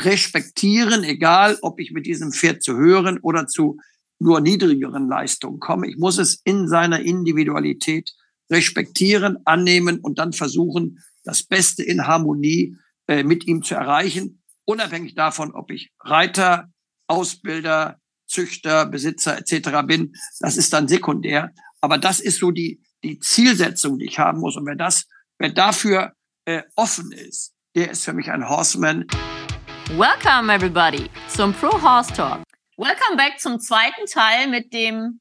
respektieren, egal ob ich mit diesem Pferd zu höheren oder zu nur niedrigeren Leistungen komme. Ich muss es in seiner Individualität respektieren, annehmen und dann versuchen, das Beste in Harmonie äh, mit ihm zu erreichen, unabhängig davon, ob ich Reiter, Ausbilder, Züchter, Besitzer etc. bin. Das ist dann sekundär. Aber das ist so die, die Zielsetzung, die ich haben muss. Und wer das, wer dafür äh, offen ist, der ist für mich ein Horseman. Welcome everybody zum Pro Horse Talk. Welcome back zum zweiten Teil mit dem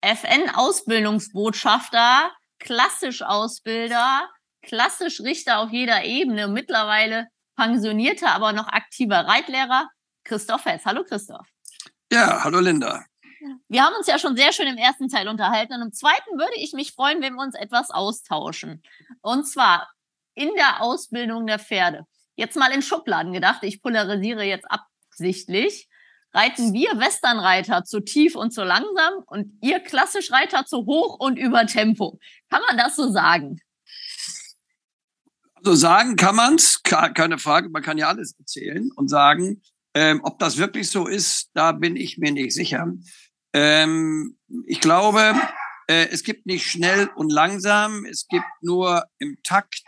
FN-Ausbildungsbotschafter, klassisch Ausbilder, klassisch Richter auf jeder Ebene, mittlerweile pensionierter, aber noch aktiver Reitlehrer, Christoph Hess. Hallo Christoph. Ja, hallo Linda. Wir haben uns ja schon sehr schön im ersten Teil unterhalten und im zweiten würde ich mich freuen, wenn wir uns etwas austauschen. Und zwar in der Ausbildung der Pferde. Jetzt mal in Schubladen gedacht, ich polarisiere jetzt absichtlich reiten wir Westernreiter zu tief und zu langsam und ihr klassisch Reiter zu hoch und über Tempo. Kann man das so sagen? Also sagen kann man es, keine Frage. Man kann ja alles erzählen und sagen, ähm, ob das wirklich so ist, da bin ich mir nicht sicher. Ähm, ich glaube, äh, es gibt nicht schnell und langsam, es gibt nur im Takt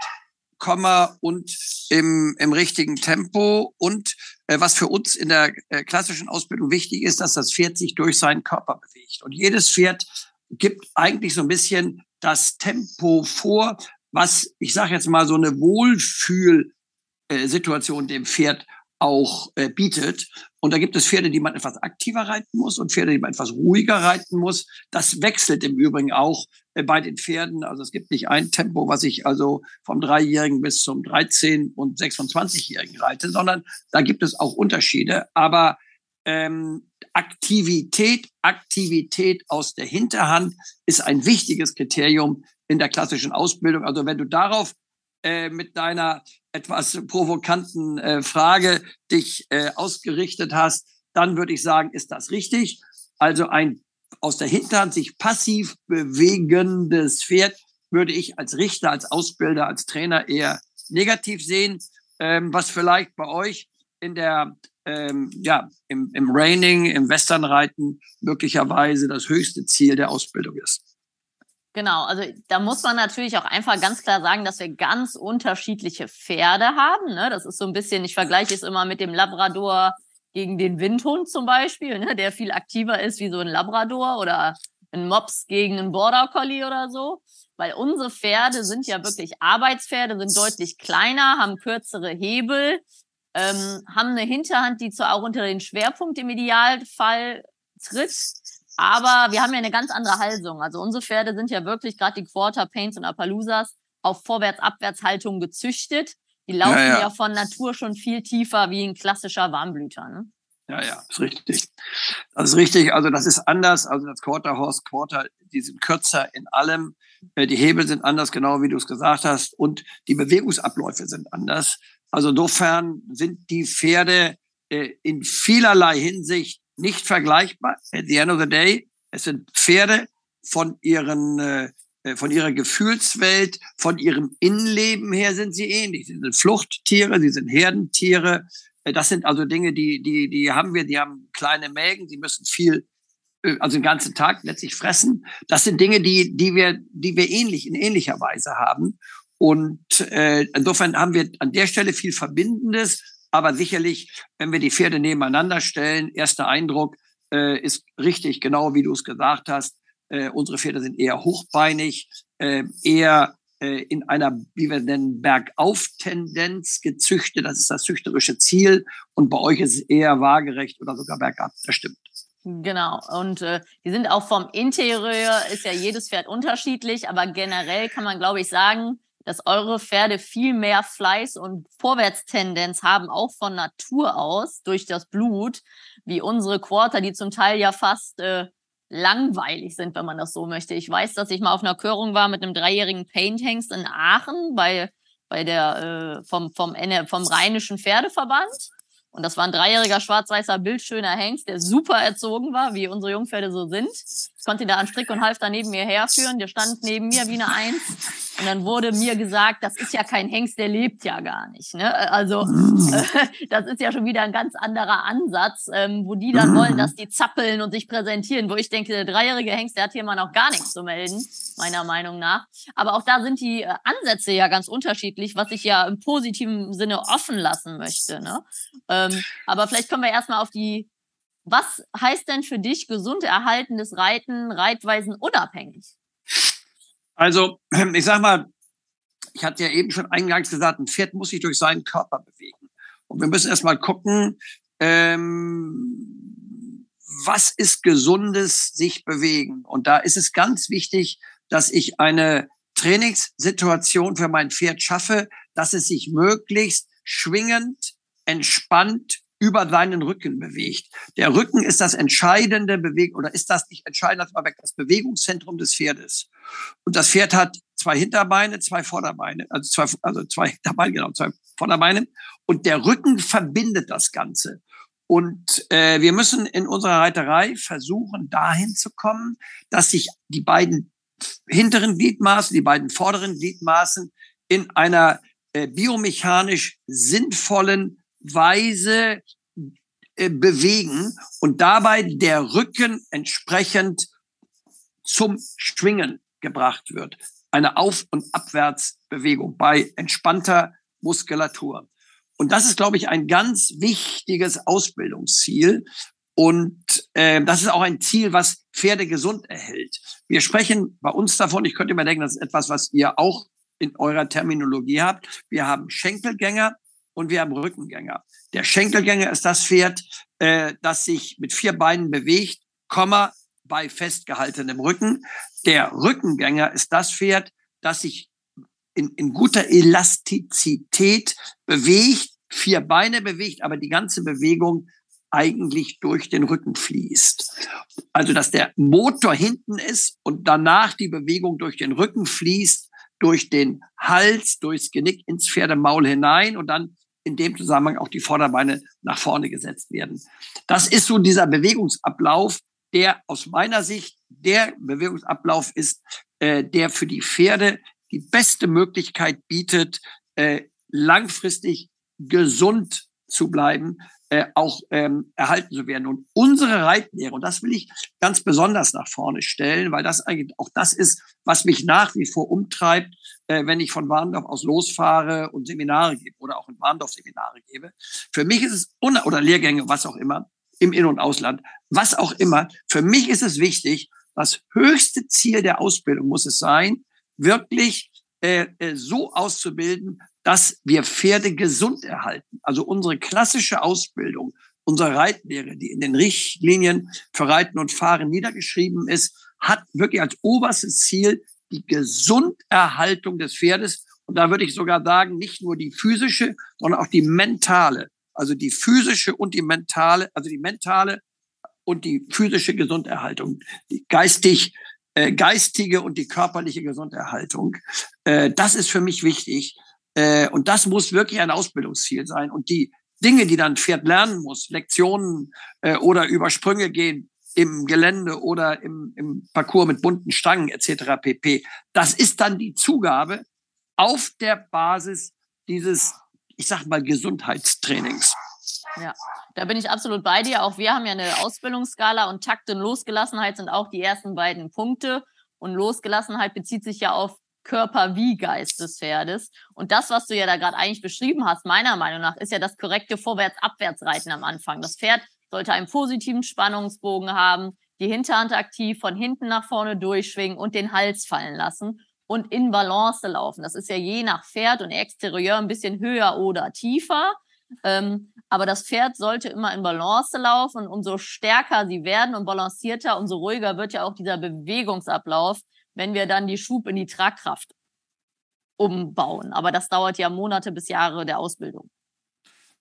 Komma und im, im richtigen Tempo. Und äh, was für uns in der äh, klassischen Ausbildung wichtig ist, dass das Pferd sich durch seinen Körper bewegt. Und jedes Pferd gibt eigentlich so ein bisschen das Tempo vor, was, ich sage jetzt mal, so eine Wohlfühlsituation dem Pferd auch äh, bietet. Und da gibt es Pferde, die man etwas aktiver reiten muss und Pferde, die man etwas ruhiger reiten muss. Das wechselt im Übrigen auch äh, bei den Pferden. Also es gibt nicht ein Tempo, was ich also vom Dreijährigen bis zum 13- und 26-Jährigen reite, sondern da gibt es auch Unterschiede. Aber ähm, Aktivität, Aktivität aus der Hinterhand ist ein wichtiges Kriterium in der klassischen Ausbildung. Also wenn du darauf äh, mit deiner etwas provokanten äh, Frage dich äh, ausgerichtet hast, dann würde ich sagen, ist das richtig. Also ein aus der Hinterhand sich passiv bewegendes Pferd würde ich als Richter, als Ausbilder, als Trainer eher negativ sehen, ähm, was vielleicht bei euch in der ähm, ja im, im Raining, im Westernreiten möglicherweise das höchste Ziel der Ausbildung ist. Genau, also da muss man natürlich auch einfach ganz klar sagen, dass wir ganz unterschiedliche Pferde haben. Ne? Das ist so ein bisschen, ich vergleiche es immer mit dem Labrador gegen den Windhund zum Beispiel, ne? der viel aktiver ist wie so ein Labrador oder ein Mops gegen einen Border Collie oder so. Weil unsere Pferde sind ja wirklich Arbeitspferde, sind deutlich kleiner, haben kürzere Hebel, ähm, haben eine Hinterhand, die zwar auch unter den Schwerpunkt im Idealfall tritt, aber wir haben ja eine ganz andere Halsung. Also unsere Pferde sind ja wirklich, gerade die Quarter Paints und Appaloosas, auf Vorwärts-Abwärts-Haltung gezüchtet. Die laufen ja, ja. ja, von Natur schon viel tiefer wie ein klassischer Warmblüter. Ne? Ja, ja, ist richtig. Das ist richtig. Also das ist anders. Also das Quarter Horse Quarter, die sind kürzer in allem. Äh, die Hebel sind anders, genau wie du es gesagt hast. Und die Bewegungsabläufe sind anders. Also insofern sind die Pferde äh, in vielerlei Hinsicht nicht vergleichbar. At the end of the day, es sind Pferde von ihren äh, äh, von ihrer Gefühlswelt, von ihrem Innenleben her sind sie ähnlich. Sie sind Fluchttiere, sie sind Herdentiere. Äh, das sind also Dinge, die, die, die haben wir, die haben kleine Mägen, die müssen viel, äh, also den ganzen Tag letztlich fressen. Das sind Dinge, die, die wir, die wir ähnlich, in ähnlicher Weise haben. Und äh, insofern haben wir an der Stelle viel Verbindendes, aber sicherlich, wenn wir die Pferde nebeneinander stellen, erster Eindruck äh, ist richtig, genau wie du es gesagt hast. Äh, unsere Pferde sind eher hochbeinig, äh, eher äh, in einer, wie wir nennen, Bergauf-Tendenz gezüchtet. Das ist das züchterische Ziel. Und bei euch ist es eher waagerecht oder sogar bergab. Das stimmt. Genau. Und äh, die sind auch vom Interieur, ist ja jedes Pferd unterschiedlich, aber generell kann man, glaube ich, sagen, dass eure Pferde viel mehr Fleiß und Vorwärtstendenz haben, auch von Natur aus, durch das Blut, wie unsere Quarter, die zum Teil ja fast äh, langweilig sind, wenn man das so möchte. Ich weiß, dass ich mal auf einer Körung war mit einem dreijährigen Painthengst in Aachen bei, bei der, äh, vom, vom, vom Rheinischen Pferdeverband. Und das war ein dreijähriger schwarz-weißer, bildschöner Hengst, der super erzogen war, wie unsere Jungpferde so sind. Ich konnte ihn da an Strick und Halfter neben mir herführen. Der stand neben mir wie eine Eins. Und dann wurde mir gesagt, das ist ja kein Hengst, der lebt ja gar nicht. Ne? Also Mhm. äh, das ist ja schon wieder ein ganz anderer Ansatz, ähm, wo die dann wollen, dass die zappeln und sich präsentieren, wo ich denke, der dreijährige Hengst, der hat hier mal noch gar nichts zu melden, meiner Meinung nach. Aber auch da sind die äh, Ansätze ja ganz unterschiedlich, was ich ja im positiven Sinne offen lassen möchte. Ne? Ähm, aber vielleicht kommen wir erstmal auf die, was heißt denn für dich gesund erhaltenes Reiten, Reitweisen unabhängig? Also, ich sag mal, ich hatte ja eben schon eingangs gesagt, ein Pferd muss sich durch seinen Körper bewegen. Und wir müssen erstmal gucken, ähm, was ist gesundes sich bewegen. Und da ist es ganz wichtig, dass ich eine Trainingssituation für mein Pferd schaffe, dass es sich möglichst schwingend, entspannt über seinen Rücken bewegt. Der Rücken ist das entscheidende Bewegung oder ist das nicht entscheidend, weg, das Bewegungszentrum des Pferdes. Und das Pferd hat zwei Hinterbeine, zwei Vorderbeine, also zwei, also zwei Hinterbeine, genau, zwei Vorderbeine. Und der Rücken verbindet das Ganze. Und äh, wir müssen in unserer Reiterei versuchen, dahin zu kommen, dass sich die beiden hinteren Gliedmaßen, die beiden vorderen Gliedmaßen in einer äh, biomechanisch sinnvollen Weise äh, bewegen und dabei der Rücken entsprechend zum Schwingen gebracht wird. Eine Auf- und Abwärtsbewegung bei entspannter Muskulatur. Und das ist, glaube ich, ein ganz wichtiges Ausbildungsziel. Und äh, das ist auch ein Ziel, was Pferde gesund erhält. Wir sprechen bei uns davon, ich könnte mir denken, das ist etwas, was ihr auch in eurer Terminologie habt. Wir haben Schenkelgänger und wir haben Rückengänger. Der Schenkelgänger ist das Pferd, äh, das sich mit vier Beinen bewegt, Komma, bei festgehaltenem Rücken. Der Rückengänger ist das Pferd, das sich in, in guter Elastizität bewegt, vier Beine bewegt, aber die ganze Bewegung eigentlich durch den Rücken fließt. Also, dass der Motor hinten ist und danach die Bewegung durch den Rücken fließt, durch den Hals, durchs Genick ins Pferdemaul hinein und dann in dem Zusammenhang auch die Vorderbeine nach vorne gesetzt werden. Das ist so dieser Bewegungsablauf, der aus meiner Sicht der Bewegungsablauf ist, äh, der für die Pferde die beste Möglichkeit bietet, äh, langfristig gesund zu bleiben, äh, auch ähm, erhalten zu werden. Und unsere Reitlehre, und das will ich ganz besonders nach vorne stellen, weil das eigentlich auch das ist, was mich nach wie vor umtreibt, äh, wenn ich von Warndorf aus losfahre und Seminare gebe oder auch in Warndorf Seminare gebe. Für mich ist es, oder Lehrgänge, was auch immer, im In- und Ausland, was auch immer. Für mich ist es wichtig, das höchste Ziel der Ausbildung muss es sein, wirklich äh, äh, so auszubilden, dass wir Pferde gesund erhalten. Also unsere klassische Ausbildung, unsere Reitlehre, die in den Richtlinien für Reiten und Fahren niedergeschrieben ist, hat wirklich als oberstes Ziel die Gesunderhaltung des Pferdes. Und da würde ich sogar sagen, nicht nur die physische, sondern auch die mentale. Also die physische und die mentale, also die mentale und die physische Gesunderhaltung, die geistig, äh, geistige und die körperliche Gesunderhaltung. Äh, das ist für mich wichtig. Äh, und das muss wirklich ein Ausbildungsziel sein. Und die Dinge, die dann Pferd lernen muss, Lektionen äh, oder über Sprünge gehen im Gelände oder im, im Parcours mit bunten Stangen etc. pp. Das ist dann die Zugabe auf der Basis dieses, ich sag mal, Gesundheitstrainings. Ja, da bin ich absolut bei dir. Auch wir haben ja eine Ausbildungsskala und Takt und Losgelassenheit sind auch die ersten beiden Punkte. Und Losgelassenheit bezieht sich ja auf Körper wie Geist des Pferdes. Und das, was du ja da gerade eigentlich beschrieben hast, meiner Meinung nach, ist ja das korrekte Vorwärts-Abwärts-Reiten am Anfang. Das Pferd sollte einen positiven Spannungsbogen haben, die Hinterhand aktiv von hinten nach vorne durchschwingen und den Hals fallen lassen und in Balance laufen. Das ist ja je nach Pferd und Exterieur ein bisschen höher oder tiefer. Ähm, aber das Pferd sollte immer in Balance laufen umso stärker sie werden und balancierter, umso ruhiger wird ja auch dieser Bewegungsablauf, wenn wir dann die Schub in die Tragkraft umbauen. Aber das dauert ja Monate bis Jahre der Ausbildung.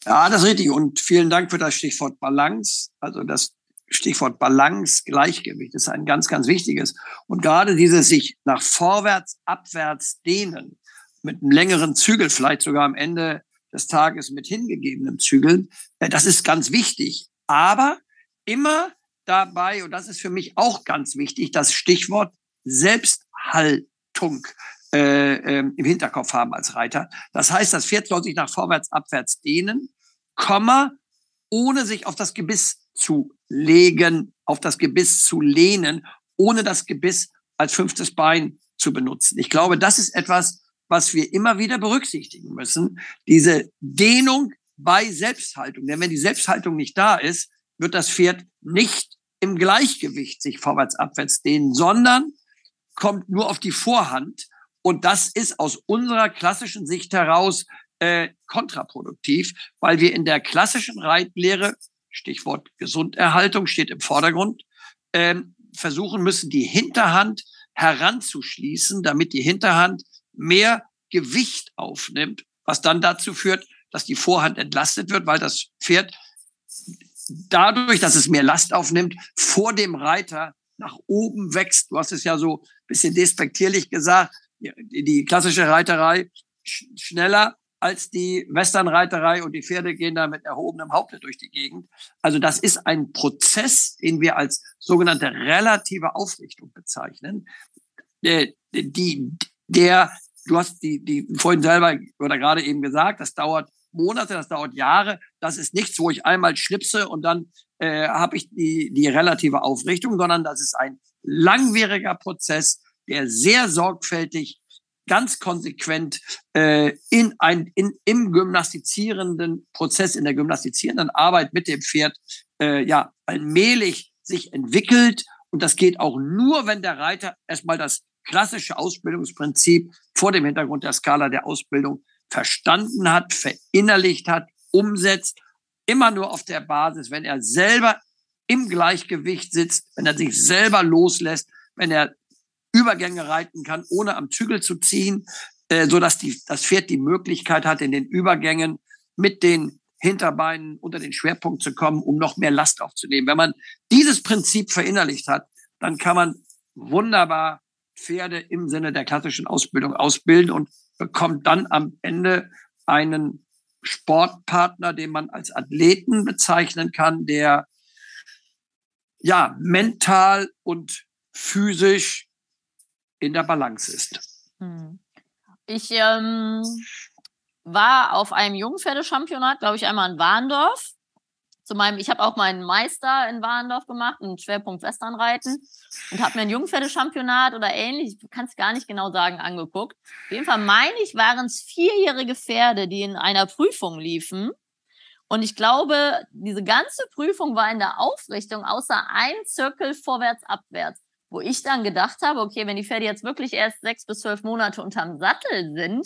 Ja, das ist richtig. Und vielen Dank für das Stichwort Balance. Also das Stichwort Balance, Gleichgewicht ist ein ganz, ganz wichtiges. Und gerade dieses sich nach vorwärts, abwärts dehnen, mit einem längeren Zügel, vielleicht sogar am Ende des Tages mit hingegebenem Zügeln, das ist ganz wichtig. Aber immer dabei, und das ist für mich auch ganz wichtig, das Stichwort Selbsthaltung. äh, äh, im Hinterkopf haben als Reiter. Das heißt, das Pferd soll sich nach vorwärts, abwärts dehnen, Komma, ohne sich auf das Gebiss zu legen, auf das Gebiss zu lehnen, ohne das Gebiss als fünftes Bein zu benutzen. Ich glaube, das ist etwas, was wir immer wieder berücksichtigen müssen. Diese Dehnung bei Selbsthaltung. Denn wenn die Selbsthaltung nicht da ist, wird das Pferd nicht im Gleichgewicht sich vorwärts, abwärts dehnen, sondern kommt nur auf die Vorhand. Und das ist aus unserer klassischen Sicht heraus äh, kontraproduktiv, weil wir in der klassischen Reitlehre, Stichwort Gesunderhaltung steht im Vordergrund, äh, versuchen müssen, die Hinterhand heranzuschließen, damit die Hinterhand mehr Gewicht aufnimmt, was dann dazu führt, dass die Vorhand entlastet wird, weil das Pferd dadurch, dass es mehr Last aufnimmt, vor dem Reiter nach oben wächst. Du hast es ja so ein bisschen despektierlich gesagt. Die, klassische Reiterei sch schneller als die Westernreiterei und die Pferde gehen da mit erhobenem Haupte durch die Gegend. Also das ist ein Prozess, den wir als sogenannte relative Aufrichtung bezeichnen. Die, der, du hast die, die vorhin selber oder gerade eben gesagt, das dauert Monate, das dauert Jahre. Das ist nichts, wo ich einmal schnipse und dann äh, habe ich die, die relative Aufrichtung, sondern das ist ein langwieriger Prozess, der sehr sorgfältig, ganz konsequent äh, in ein, in, im gymnastizierenden Prozess, in der gymnastizierenden Arbeit mit dem Pferd, äh, ja, allmählich sich entwickelt. Und das geht auch nur, wenn der Reiter erstmal das klassische Ausbildungsprinzip vor dem Hintergrund der Skala der Ausbildung verstanden hat, verinnerlicht hat, umsetzt, immer nur auf der Basis, wenn er selber im Gleichgewicht sitzt, wenn er sich selber loslässt, wenn er Übergänge reiten kann, ohne am Zügel zu ziehen, äh, so dass das Pferd die Möglichkeit hat, in den Übergängen mit den Hinterbeinen unter den Schwerpunkt zu kommen, um noch mehr Last aufzunehmen. Wenn man dieses Prinzip verinnerlicht hat, dann kann man wunderbar Pferde im Sinne der klassischen Ausbildung ausbilden und bekommt dann am Ende einen Sportpartner, den man als Athleten bezeichnen kann, der ja mental und physisch in der Balance ist. Hm. Ich ähm, war auf einem Jungpferdechampionat, glaube ich, einmal in Warndorf zu meinem, ich habe auch meinen Meister in Warendorf gemacht, einen Schwerpunkt Westernreiten und habe mir ein Jungpferdechampionat oder ähnlich, ich kann es gar nicht genau sagen, angeguckt. Auf jeden Fall meine ich, waren es vierjährige Pferde, die in einer Prüfung liefen. Und ich glaube, diese ganze Prüfung war in der Aufrichtung außer ein Zirkel vorwärts, abwärts. Wo ich dann gedacht habe, okay, wenn die Pferde jetzt wirklich erst sechs bis zwölf Monate unterm Sattel sind,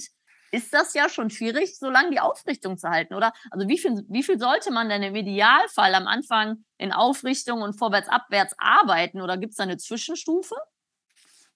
ist das ja schon schwierig, so lange die Aufrichtung zu halten, oder? Also wie viel, wie viel sollte man denn im Idealfall am Anfang in Aufrichtung und vorwärts, abwärts arbeiten? Oder gibt es da eine Zwischenstufe?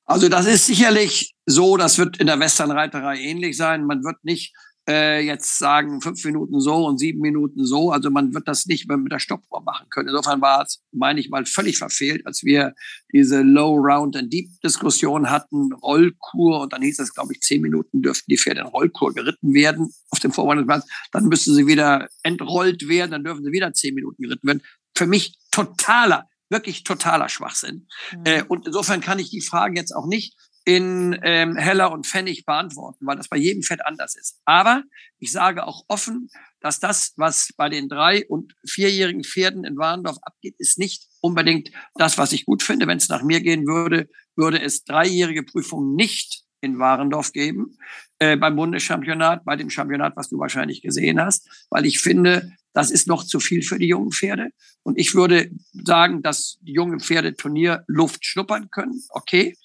Also das ist sicherlich so, das wird in der Westernreiterei ähnlich sein. Man wird nicht äh, jetzt sagen, fünf Minuten so und sieben Minuten so. Also man wird das nicht mehr mit der Stoppuhr machen können. Insofern war es, meine ich mal, völlig verfehlt, als wir diese Low, Round and Deep Diskussion hatten, Rollkur und dann hieß es, glaube ich, zehn Minuten dürften die Pferde in Rollkur geritten werden auf dem Vorwandesplatz. Dann müssten sie wieder entrollt werden, dann dürfen sie wieder zehn Minuten geritten werden. Für mich totaler, wirklich totaler Schwachsinn. Mhm. Äh, und insofern kann ich die Frage jetzt auch nicht in ähm, Heller und Pfennig beantworten, weil das bei jedem Pferd anders ist. Aber ich sage auch offen, dass das, was bei den drei- und vierjährigen Pferden in Warendorf abgeht, ist nicht unbedingt das, was ich gut finde. Wenn es nach mir gehen würde, würde es dreijährige Prüfungen nicht in Warendorf geben, äh, beim Bundeschampionat, bei dem Championat, was du wahrscheinlich gesehen hast, weil ich finde, das ist noch zu viel für die jungen Pferde. Und ich würde sagen, dass die jungen Pferde Turnier Luft schnuppern können. Okay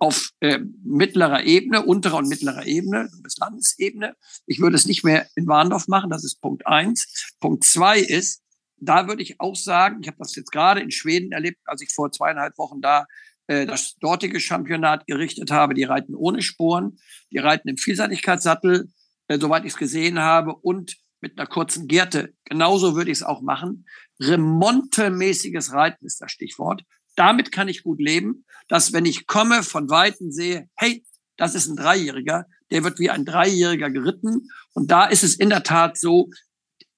auf äh, mittlerer Ebene, unterer und mittlerer Ebene, bis Landesebene. Ich würde es nicht mehr in Warndorf machen, das ist Punkt eins. Punkt zwei ist, da würde ich auch sagen, ich habe das jetzt gerade in Schweden erlebt, als ich vor zweieinhalb Wochen da äh, das dortige Championat gerichtet habe. Die reiten ohne Sporen, die reiten im Vielseitigkeitssattel, äh, soweit ich es gesehen habe, und mit einer kurzen Gerte. Genauso würde ich es auch machen. Remontemäßiges Reiten ist das Stichwort. Damit kann ich gut leben, dass wenn ich komme, von Weitem sehe, hey, das ist ein Dreijähriger, der wird wie ein Dreijähriger geritten. Und da ist es in der Tat so,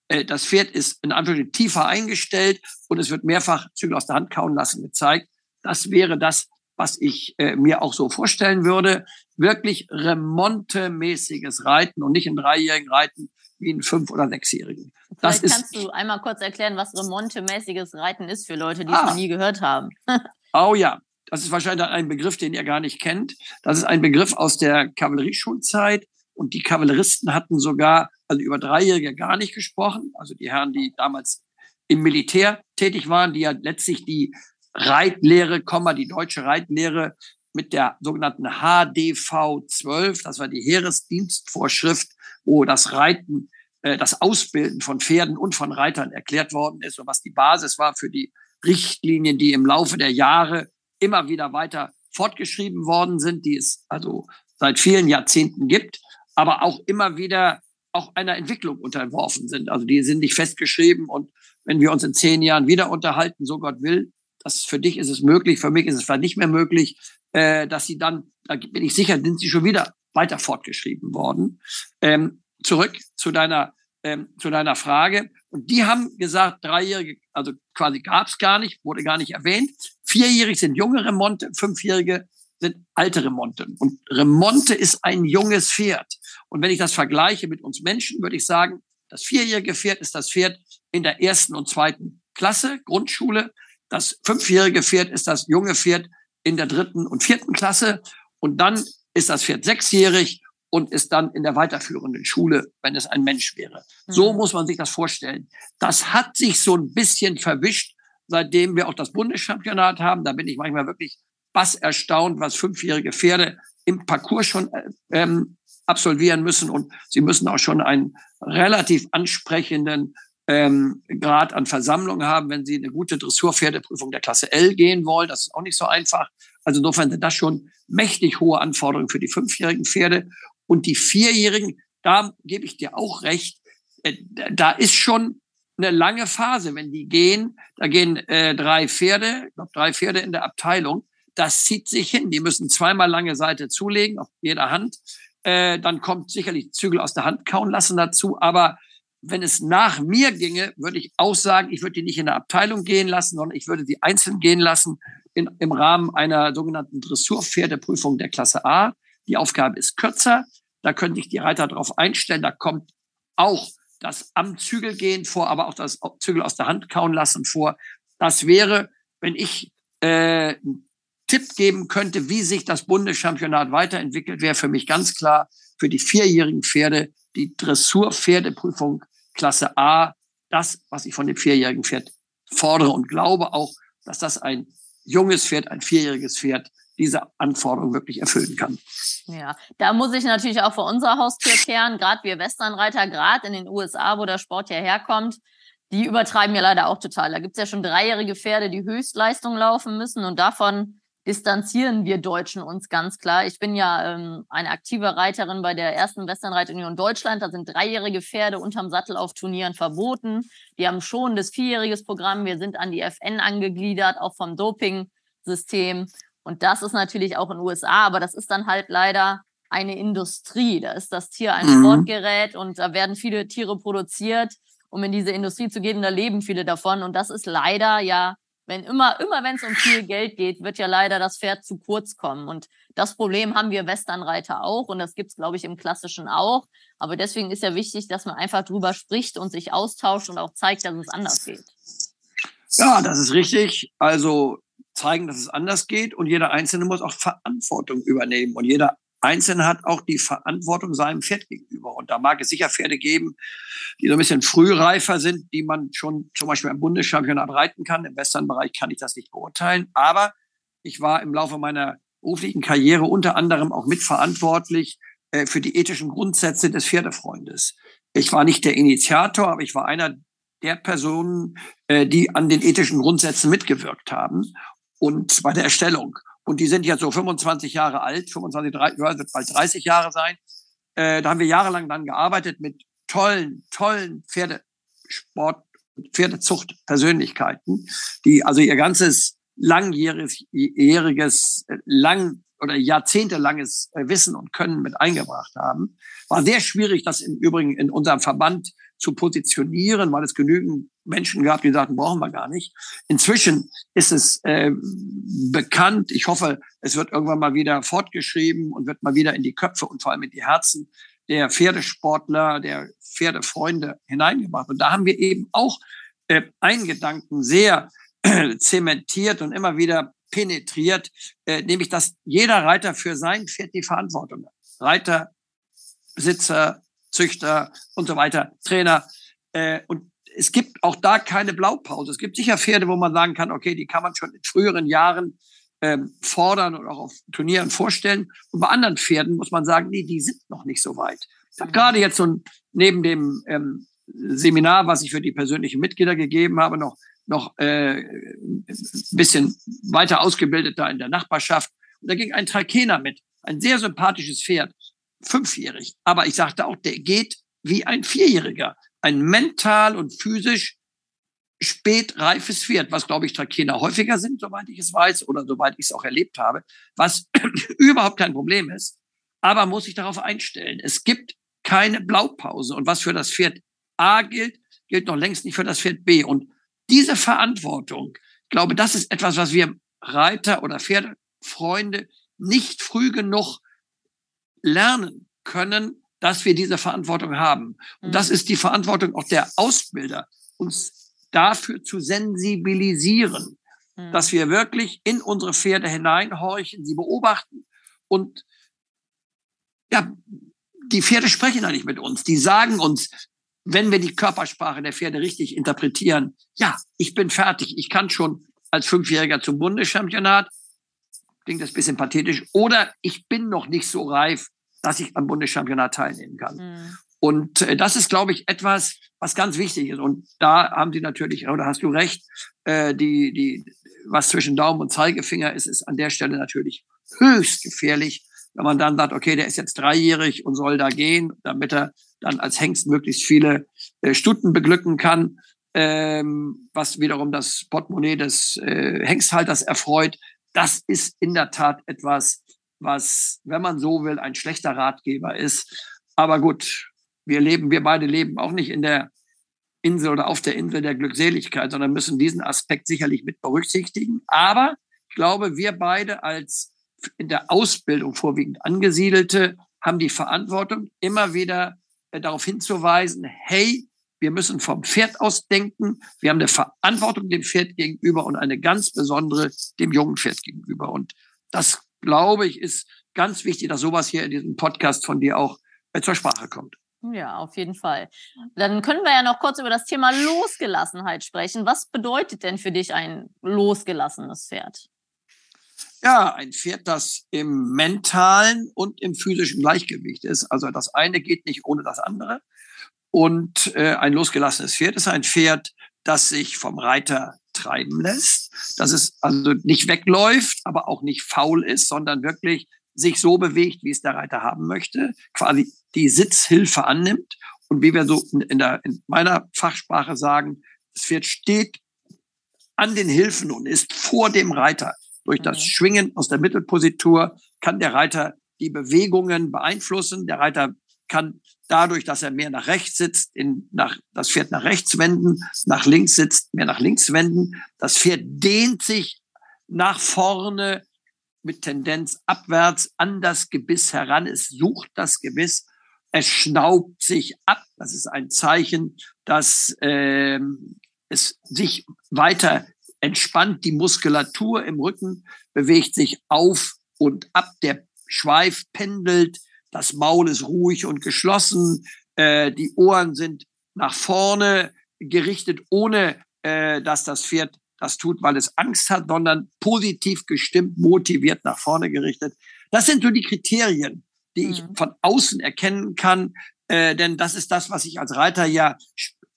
äh, das Pferd ist in Anführungszeichen tiefer eingestellt und es wird mehrfach Zügel aus der Hand kauen lassen gezeigt. Das wäre das, was ich äh, mir auch so vorstellen würde. wirklich remontemäßiges Reiten und nicht ein dreijährigen Reiten wie ein fünf- oder sechsjährigen. Das Vielleicht kannst du einmal kurz erklären, was remontemäßiges Reiten ist für Leute, die ah. es noch nie gehört haben. oh ja, das ist wahrscheinlich ein Begriff, den ihr gar nicht kennt. Das ist ein Begriff aus der Kavallerieschulzeit. Und die Kavalleristen hatten sogar, also über Dreijährige gar nicht gesprochen. Also die Herren, die damals im Militär tätig waren, die ja letztlich die Reitlehre, die deutsche Reitlehre mit der sogenannten HDV 12, das war die Heeresdienstvorschrift, wo das Reiten, äh, das Ausbilden von Pferden und von Reitern erklärt worden ist und was die Basis war für die Richtlinien, die im Laufe der Jahre immer wieder weiter fortgeschrieben worden sind, die es also seit vielen Jahrzehnten gibt, aber auch immer wieder auch einer Entwicklung unterworfen sind. Also die sind nicht festgeschrieben und wenn wir uns in zehn Jahren wieder unterhalten, so Gott will, das für dich ist es möglich, für mich ist es vielleicht nicht mehr möglich, äh, dass sie dann, da bin ich sicher, sind sie schon wieder weiter fortgeschrieben worden. Ähm, zurück zu deiner, ähm, zu deiner Frage. Und die haben gesagt, Dreijährige, also quasi gab es gar nicht, wurde gar nicht erwähnt. Vierjährig sind junge Remonte, Fünfjährige sind alte Remonte. Und Remonte ist ein junges Pferd. Und wenn ich das vergleiche mit uns Menschen, würde ich sagen, das vierjährige Pferd ist das Pferd in der ersten und zweiten Klasse, Grundschule. Das fünfjährige Pferd ist das junge Pferd in der dritten und vierten Klasse. Und dann ist das Pferd sechsjährig und ist dann in der weiterführenden Schule, wenn es ein Mensch wäre. Mhm. So muss man sich das vorstellen. Das hat sich so ein bisschen verwischt, seitdem wir auch das Bundeschampionat haben. Da bin ich manchmal wirklich bass erstaunt, was fünfjährige Pferde im Parcours schon äh, ähm, absolvieren müssen. Und sie müssen auch schon einen relativ ansprechenden ähm, Grad an Versammlung haben, wenn sie eine gute Dressurpferdeprüfung der Klasse L gehen wollen. Das ist auch nicht so einfach. Also insofern sind das schon mächtig hohe Anforderungen für die fünfjährigen Pferde. Und die vierjährigen, da gebe ich dir auch recht, äh, da ist schon eine lange Phase, wenn die gehen. Da gehen äh, drei Pferde, ich glaube drei Pferde in der Abteilung. Das zieht sich hin. Die müssen zweimal lange Seite zulegen auf jeder Hand. Äh, dann kommt sicherlich Zügel aus der Hand kauen lassen dazu. Aber wenn es nach mir ginge, würde ich auch sagen, ich würde die nicht in der Abteilung gehen lassen, sondern ich würde die einzeln gehen lassen in, im Rahmen einer sogenannten Dressurpferdeprüfung der Klasse A. Die Aufgabe ist kürzer. Da könnte ich die Reiter darauf einstellen. Da kommt auch das am Zügel gehen vor, aber auch das Zügel aus der Hand kauen lassen vor. Das wäre, wenn ich äh, einen Tipp geben könnte, wie sich das Bundeschampionat weiterentwickelt, wäre für mich ganz klar für die vierjährigen Pferde die Dressurpferdeprüfung Klasse A das, was ich von dem vierjährigen Pferd fordere und glaube auch, dass das ein junges Pferd, ein vierjähriges Pferd diese Anforderungen wirklich erfüllen kann. Ja, da muss ich natürlich auch vor unserer Haustür kehren. Gerade wir Westernreiter, gerade in den USA, wo der Sport ja herkommt, die übertreiben ja leider auch total. Da gibt es ja schon dreijährige Pferde, die Höchstleistung laufen müssen und davon distanzieren wir Deutschen uns ganz klar. Ich bin ja ähm, eine aktive Reiterin bei der ersten Westernreitunion Deutschland. Da sind dreijährige Pferde unterm Sattel auf Turnieren verboten. Die haben schon das vierjähriges Programm. Wir sind an die FN angegliedert, auch vom Doping-System. Und das ist natürlich auch in den USA, aber das ist dann halt leider eine Industrie. Da ist das Tier ein mhm. Sportgerät und da werden viele Tiere produziert, um in diese Industrie zu gehen. Da leben viele davon. Und das ist leider ja wenn immer, immer wenn es um viel Geld geht, wird ja leider das Pferd zu kurz kommen. Und das Problem haben wir Westernreiter auch und das gibt es, glaube ich, im Klassischen auch. Aber deswegen ist ja wichtig, dass man einfach drüber spricht und sich austauscht und auch zeigt, dass es anders geht. Ja, das ist richtig. Also zeigen, dass es anders geht und jeder Einzelne muss auch Verantwortung übernehmen und jeder Einzelne hat auch die Verantwortung seinem Pferd gegenüber. Und da mag es sicher Pferde geben, die so ein bisschen frühreifer sind, die man schon zum Beispiel im Bundeschampionat reiten kann. Im Westernbereich kann ich das nicht beurteilen. Aber ich war im Laufe meiner beruflichen Karriere unter anderem auch mitverantwortlich äh, für die ethischen Grundsätze des Pferdefreundes. Ich war nicht der Initiator, aber ich war einer der Personen, äh, die an den ethischen Grundsätzen mitgewirkt haben und bei der Erstellung. Und die sind jetzt so 25 Jahre alt, 25, 30, wird bald 30 Jahre sein. Äh, da haben wir jahrelang dann gearbeitet mit tollen, tollen Pferdesport, Pferdezucht-Persönlichkeiten, die also ihr ganzes langjähriges, lang oder jahrzehntelanges äh, Wissen und Können mit eingebracht haben. War sehr schwierig, das im Übrigen in unserem Verband zu positionieren, weil es genügend Menschen gehabt, die sagten, brauchen wir gar nicht. Inzwischen ist es äh, bekannt. Ich hoffe, es wird irgendwann mal wieder fortgeschrieben und wird mal wieder in die Köpfe und vor allem in die Herzen der Pferdesportler, der Pferdefreunde hineingebracht. Und da haben wir eben auch äh, einen Gedanken sehr äh, zementiert und immer wieder penetriert, äh, nämlich dass jeder Reiter für sein Pferd die Verantwortung hat. Reiter, Besitzer, Züchter und so weiter, Trainer. Äh, und es gibt auch da keine Blaupause. Es gibt sicher Pferde, wo man sagen kann, okay, die kann man schon in früheren Jahren ähm, fordern und auch auf Turnieren vorstellen. Und bei anderen Pferden muss man sagen, nee, die sind noch nicht so weit. Ich habe gerade jetzt so ein, neben dem ähm, Seminar, was ich für die persönlichen Mitglieder gegeben habe, noch noch äh, ein bisschen weiter ausgebildet da in der Nachbarschaft. Und da ging ein Trakener mit, ein sehr sympathisches Pferd, fünfjährig. Aber ich sagte auch, der geht wie ein Vierjähriger. Ein mental und physisch spätreifes Pferd, was, glaube ich, Trakener häufiger sind, soweit ich es weiß, oder soweit ich es auch erlebt habe, was überhaupt kein Problem ist. Aber muss sich darauf einstellen. Es gibt keine Blaupause. Und was für das Pferd A gilt, gilt noch längst nicht für das Pferd B. Und diese Verantwortung, ich glaube, das ist etwas, was wir Reiter oder Pferdefreunde nicht früh genug lernen können, dass wir diese Verantwortung haben. Und das mhm. ist die Verantwortung auch der Ausbilder, uns dafür zu sensibilisieren, mhm. dass wir wirklich in unsere Pferde hineinhorchen, sie beobachten und ja, die Pferde sprechen ja nicht mit uns. Die sagen uns, wenn wir die Körpersprache der Pferde richtig interpretieren, ja, ich bin fertig, ich kann schon als Fünfjähriger zum Bundeschampionat, klingt das ein bisschen pathetisch, oder ich bin noch nicht so reif, dass ich am Bundeschampionat teilnehmen kann. Mhm. Und äh, das ist, glaube ich, etwas, was ganz wichtig ist. Und da haben Sie natürlich, oder hast du recht, äh, die, die, was zwischen Daumen und Zeigefinger ist, ist an der Stelle natürlich höchst gefährlich, wenn man dann sagt, okay, der ist jetzt dreijährig und soll da gehen, damit er dann als Hengst möglichst viele äh, Stunden beglücken kann, ähm, was wiederum das Portemonnaie des äh, Hengsthalters erfreut. Das ist in der Tat etwas, was, wenn man so will, ein schlechter Ratgeber ist. Aber gut, wir leben, wir beide leben auch nicht in der Insel oder auf der Insel der Glückseligkeit, sondern müssen diesen Aspekt sicherlich mit berücksichtigen. Aber ich glaube, wir beide als in der Ausbildung vorwiegend Angesiedelte haben die Verantwortung, immer wieder äh, darauf hinzuweisen, hey, wir müssen vom Pferd aus denken. Wir haben eine Verantwortung dem Pferd gegenüber und eine ganz besondere dem jungen Pferd gegenüber. Und das, glaube ich, ist ganz wichtig, dass sowas hier in diesem Podcast von dir auch äh, zur Sprache kommt. Ja, auf jeden Fall. Dann können wir ja noch kurz über das Thema Losgelassenheit sprechen. Was bedeutet denn für dich ein losgelassenes Pferd? Ja, ein Pferd, das im mentalen und im physischen Gleichgewicht ist. Also das eine geht nicht ohne das andere. Und äh, ein losgelassenes Pferd ist ein Pferd, das sich vom Reiter treiben lässt, dass es also nicht wegläuft, aber auch nicht faul ist, sondern wirklich sich so bewegt, wie es der Reiter haben möchte, quasi die Sitzhilfe annimmt und wie wir so in, der, in meiner Fachsprache sagen, das Pferd steht an den Hilfen und ist vor dem Reiter. Durch das mhm. Schwingen aus der Mittelpositur kann der Reiter die Bewegungen beeinflussen. Der Reiter kann dadurch, dass er mehr nach rechts sitzt, in, nach, das Pferd nach rechts wenden, nach links sitzt, mehr nach links wenden. Das Pferd dehnt sich nach vorne mit Tendenz abwärts an das Gebiss heran. Es sucht das Gebiss. Es schnaubt sich ab. Das ist ein Zeichen, dass äh, es sich weiter entspannt die Muskulatur im Rücken, bewegt sich auf und ab, der Schweif pendelt, das Maul ist ruhig und geschlossen, äh, die Ohren sind nach vorne gerichtet, ohne äh, dass das Pferd das tut, weil es Angst hat, sondern positiv gestimmt, motiviert nach vorne gerichtet. Das sind so die Kriterien, die mhm. ich von außen erkennen kann, äh, denn das ist das, was ich als Reiter ja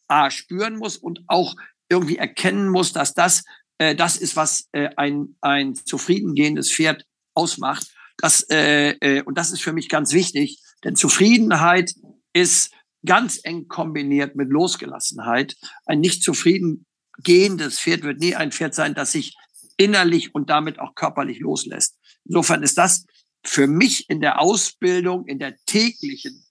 A, spüren muss und auch irgendwie erkennen muss, dass das äh, das ist, was äh, ein, ein zufriedengehendes Pferd ausmacht. Das, äh, äh, und das ist für mich ganz wichtig, denn Zufriedenheit ist ganz eng kombiniert mit Losgelassenheit. Ein nicht zufrieden gehendes Pferd wird nie ein Pferd sein, das sich innerlich und damit auch körperlich loslässt. Insofern ist das für mich in der Ausbildung, in der täglichen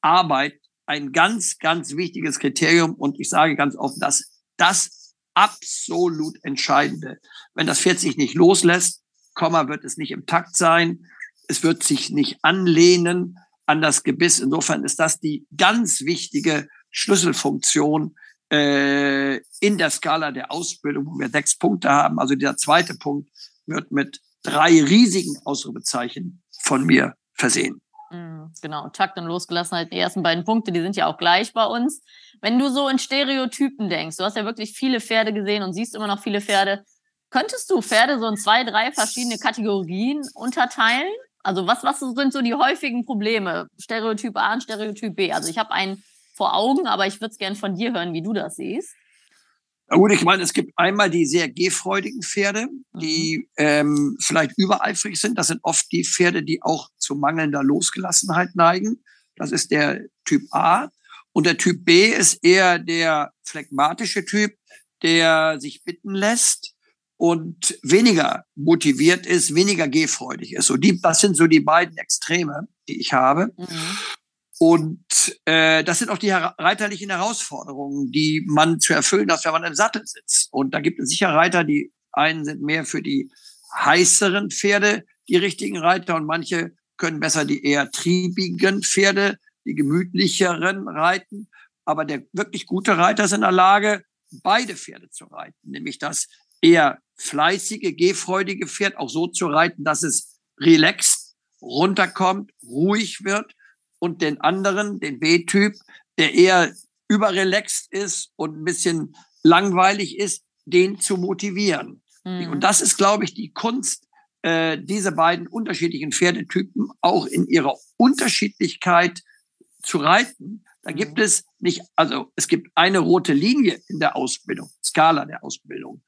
Arbeit ein ganz, ganz wichtiges Kriterium. Und ich sage ganz offen, das das absolut Entscheidende. Wenn das Pferd sich nicht loslässt, Komma wird es nicht im Takt sein, es wird sich nicht anlehnen an das Gebiss. Insofern ist das die ganz wichtige Schlüsselfunktion äh, in der Skala der Ausbildung, wo wir sechs Punkte haben. Also der zweite Punkt wird mit drei riesigen Ausrufezeichen von mir versehen. Mhm, genau, Takt und Losgelassenheit, die ersten beiden Punkte, die sind ja auch gleich bei uns. Wenn du so in Stereotypen denkst, du hast ja wirklich viele Pferde gesehen und siehst immer noch viele Pferde, könntest du Pferde so in zwei, drei verschiedene Kategorien unterteilen? Also was, was sind so die häufigen Probleme? Stereotyp A und Stereotyp B. Also ich habe einen vor Augen, aber ich würde es gerne von dir hören, wie du das siehst. Na gut, ich meine, es gibt einmal die sehr gehfreudigen Pferde, die mhm. ähm, vielleicht übereifrig sind. Das sind oft die Pferde, die auch zu mangelnder Losgelassenheit neigen. Das ist der Typ A. Und der Typ B ist eher der phlegmatische Typ, der sich bitten lässt und weniger motiviert ist, weniger gehfreudig ist. So die, das sind so die beiden Extreme, die ich habe. Mhm. Und äh, das sind auch die reiterlichen Herausforderungen, die man zu erfüllen hat, wenn man im Sattel sitzt. Und da gibt es sicher Reiter, die einen sind mehr für die heißeren Pferde die richtigen Reiter und manche können besser die eher triebigen Pferde, die gemütlicheren reiten. Aber der wirklich gute Reiter ist in der Lage, beide Pferde zu reiten, nämlich das eher fleißige, gehfreudige Pferd auch so zu reiten, dass es relaxed runterkommt, ruhig wird und den anderen, den B-Typ, der eher überrelaxed ist und ein bisschen langweilig ist, den zu motivieren. Mhm. Und das ist, glaube ich, die Kunst, äh, diese beiden unterschiedlichen Pferdetypen auch in ihrer Unterschiedlichkeit zu reiten. Da mhm. gibt es nicht, also es gibt eine rote Linie in der Ausbildung, Skala der Ausbildung.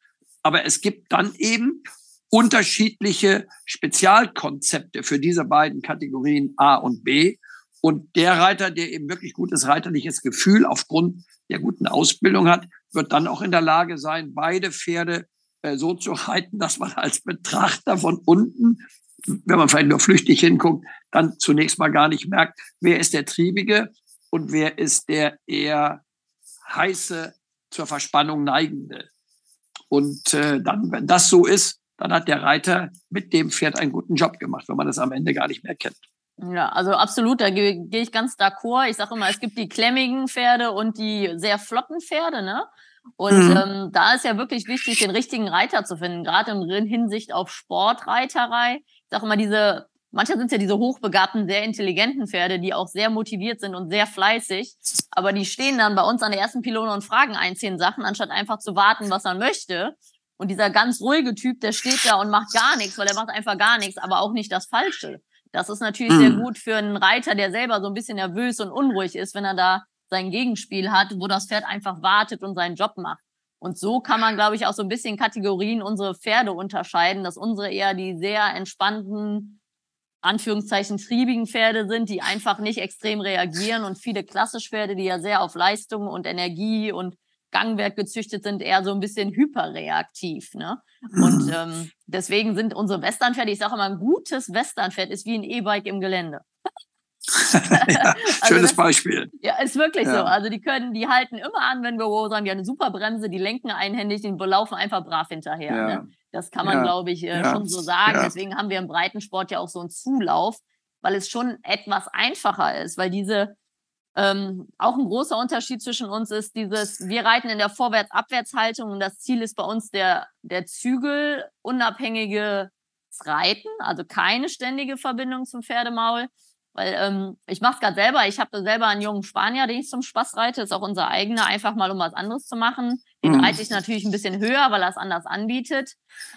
Aber es gibt dann eben unterschiedliche Spezialkonzepte für diese beiden Kategorien A und B. Und der Reiter, der eben wirklich gutes reiterliches Gefühl aufgrund der guten Ausbildung hat, wird dann auch in der Lage sein, beide Pferde äh, so zu reiten, dass man als Betrachter von unten, wenn man vielleicht nur flüchtig hinguckt, dann zunächst mal gar nicht merkt, wer ist der Triebige und wer ist der eher heiße, zur Verspannung neigende. Und äh, dann, wenn das so ist, dann hat der Reiter mit dem Pferd einen guten Job gemacht, wenn man das am Ende gar nicht mehr kennt. Ja, also absolut, da gehe geh ich ganz d'accord. Ich sage immer, es gibt die klemmigen Pferde und die sehr flotten Pferde, ne? Und mhm. ähm, da ist ja wirklich wichtig, den richtigen Reiter zu finden, gerade in Hinsicht auf Sportreiterei. Ich sage immer, diese, manchmal sind es ja diese hochbegabten, sehr intelligenten Pferde, die auch sehr motiviert sind und sehr fleißig, aber die stehen dann bei uns an der ersten Pylone und fragen ein, zehn Sachen, anstatt einfach zu warten, was man möchte. Und dieser ganz ruhige Typ, der steht da und macht gar nichts, weil er macht einfach gar nichts, aber auch nicht das Falsche. Das ist natürlich mhm. sehr gut für einen Reiter, der selber so ein bisschen nervös und unruhig ist, wenn er da sein Gegenspiel hat, wo das Pferd einfach wartet und seinen Job macht. Und so kann man, glaube ich, auch so ein bisschen Kategorien unsere Pferde unterscheiden, dass unsere eher die sehr entspannten, Anführungszeichen triebigen Pferde sind, die einfach nicht extrem reagieren und viele klassische Pferde, die ja sehr auf Leistung und Energie und Gangwerk gezüchtet sind, eher so ein bisschen hyperreaktiv. Ne? Und mhm. ähm, deswegen sind unsere Westernpferde, ich sage immer, ein gutes Westernpferd ist wie ein E-Bike im Gelände. ja, also schönes das, Beispiel. Ja, ist wirklich ja. so. Also die können, die halten immer an, wenn wir wo sagen, die haben eine super Bremse, die lenken einhändig, die laufen einfach brav hinterher. Ja. Ne? Das kann man, glaube ich, äh, schon so sagen. Deswegen haben wir im Breitensport ja auch so einen Zulauf, weil es schon etwas einfacher ist, weil diese ähm, auch ein großer Unterschied zwischen uns ist dieses, wir reiten in der Vorwärts-Abwärts-Haltung und das Ziel ist bei uns der, der Zügel unabhängige Reiten, also keine ständige Verbindung zum Pferdemaul. Weil ähm, ich mache es gerade selber. Ich habe selber einen jungen Spanier, den ich zum Spaß reite. Ist auch unser eigener, einfach mal um was anderes zu machen. Den mhm. reite ich natürlich ein bisschen höher, weil er es anders anbietet.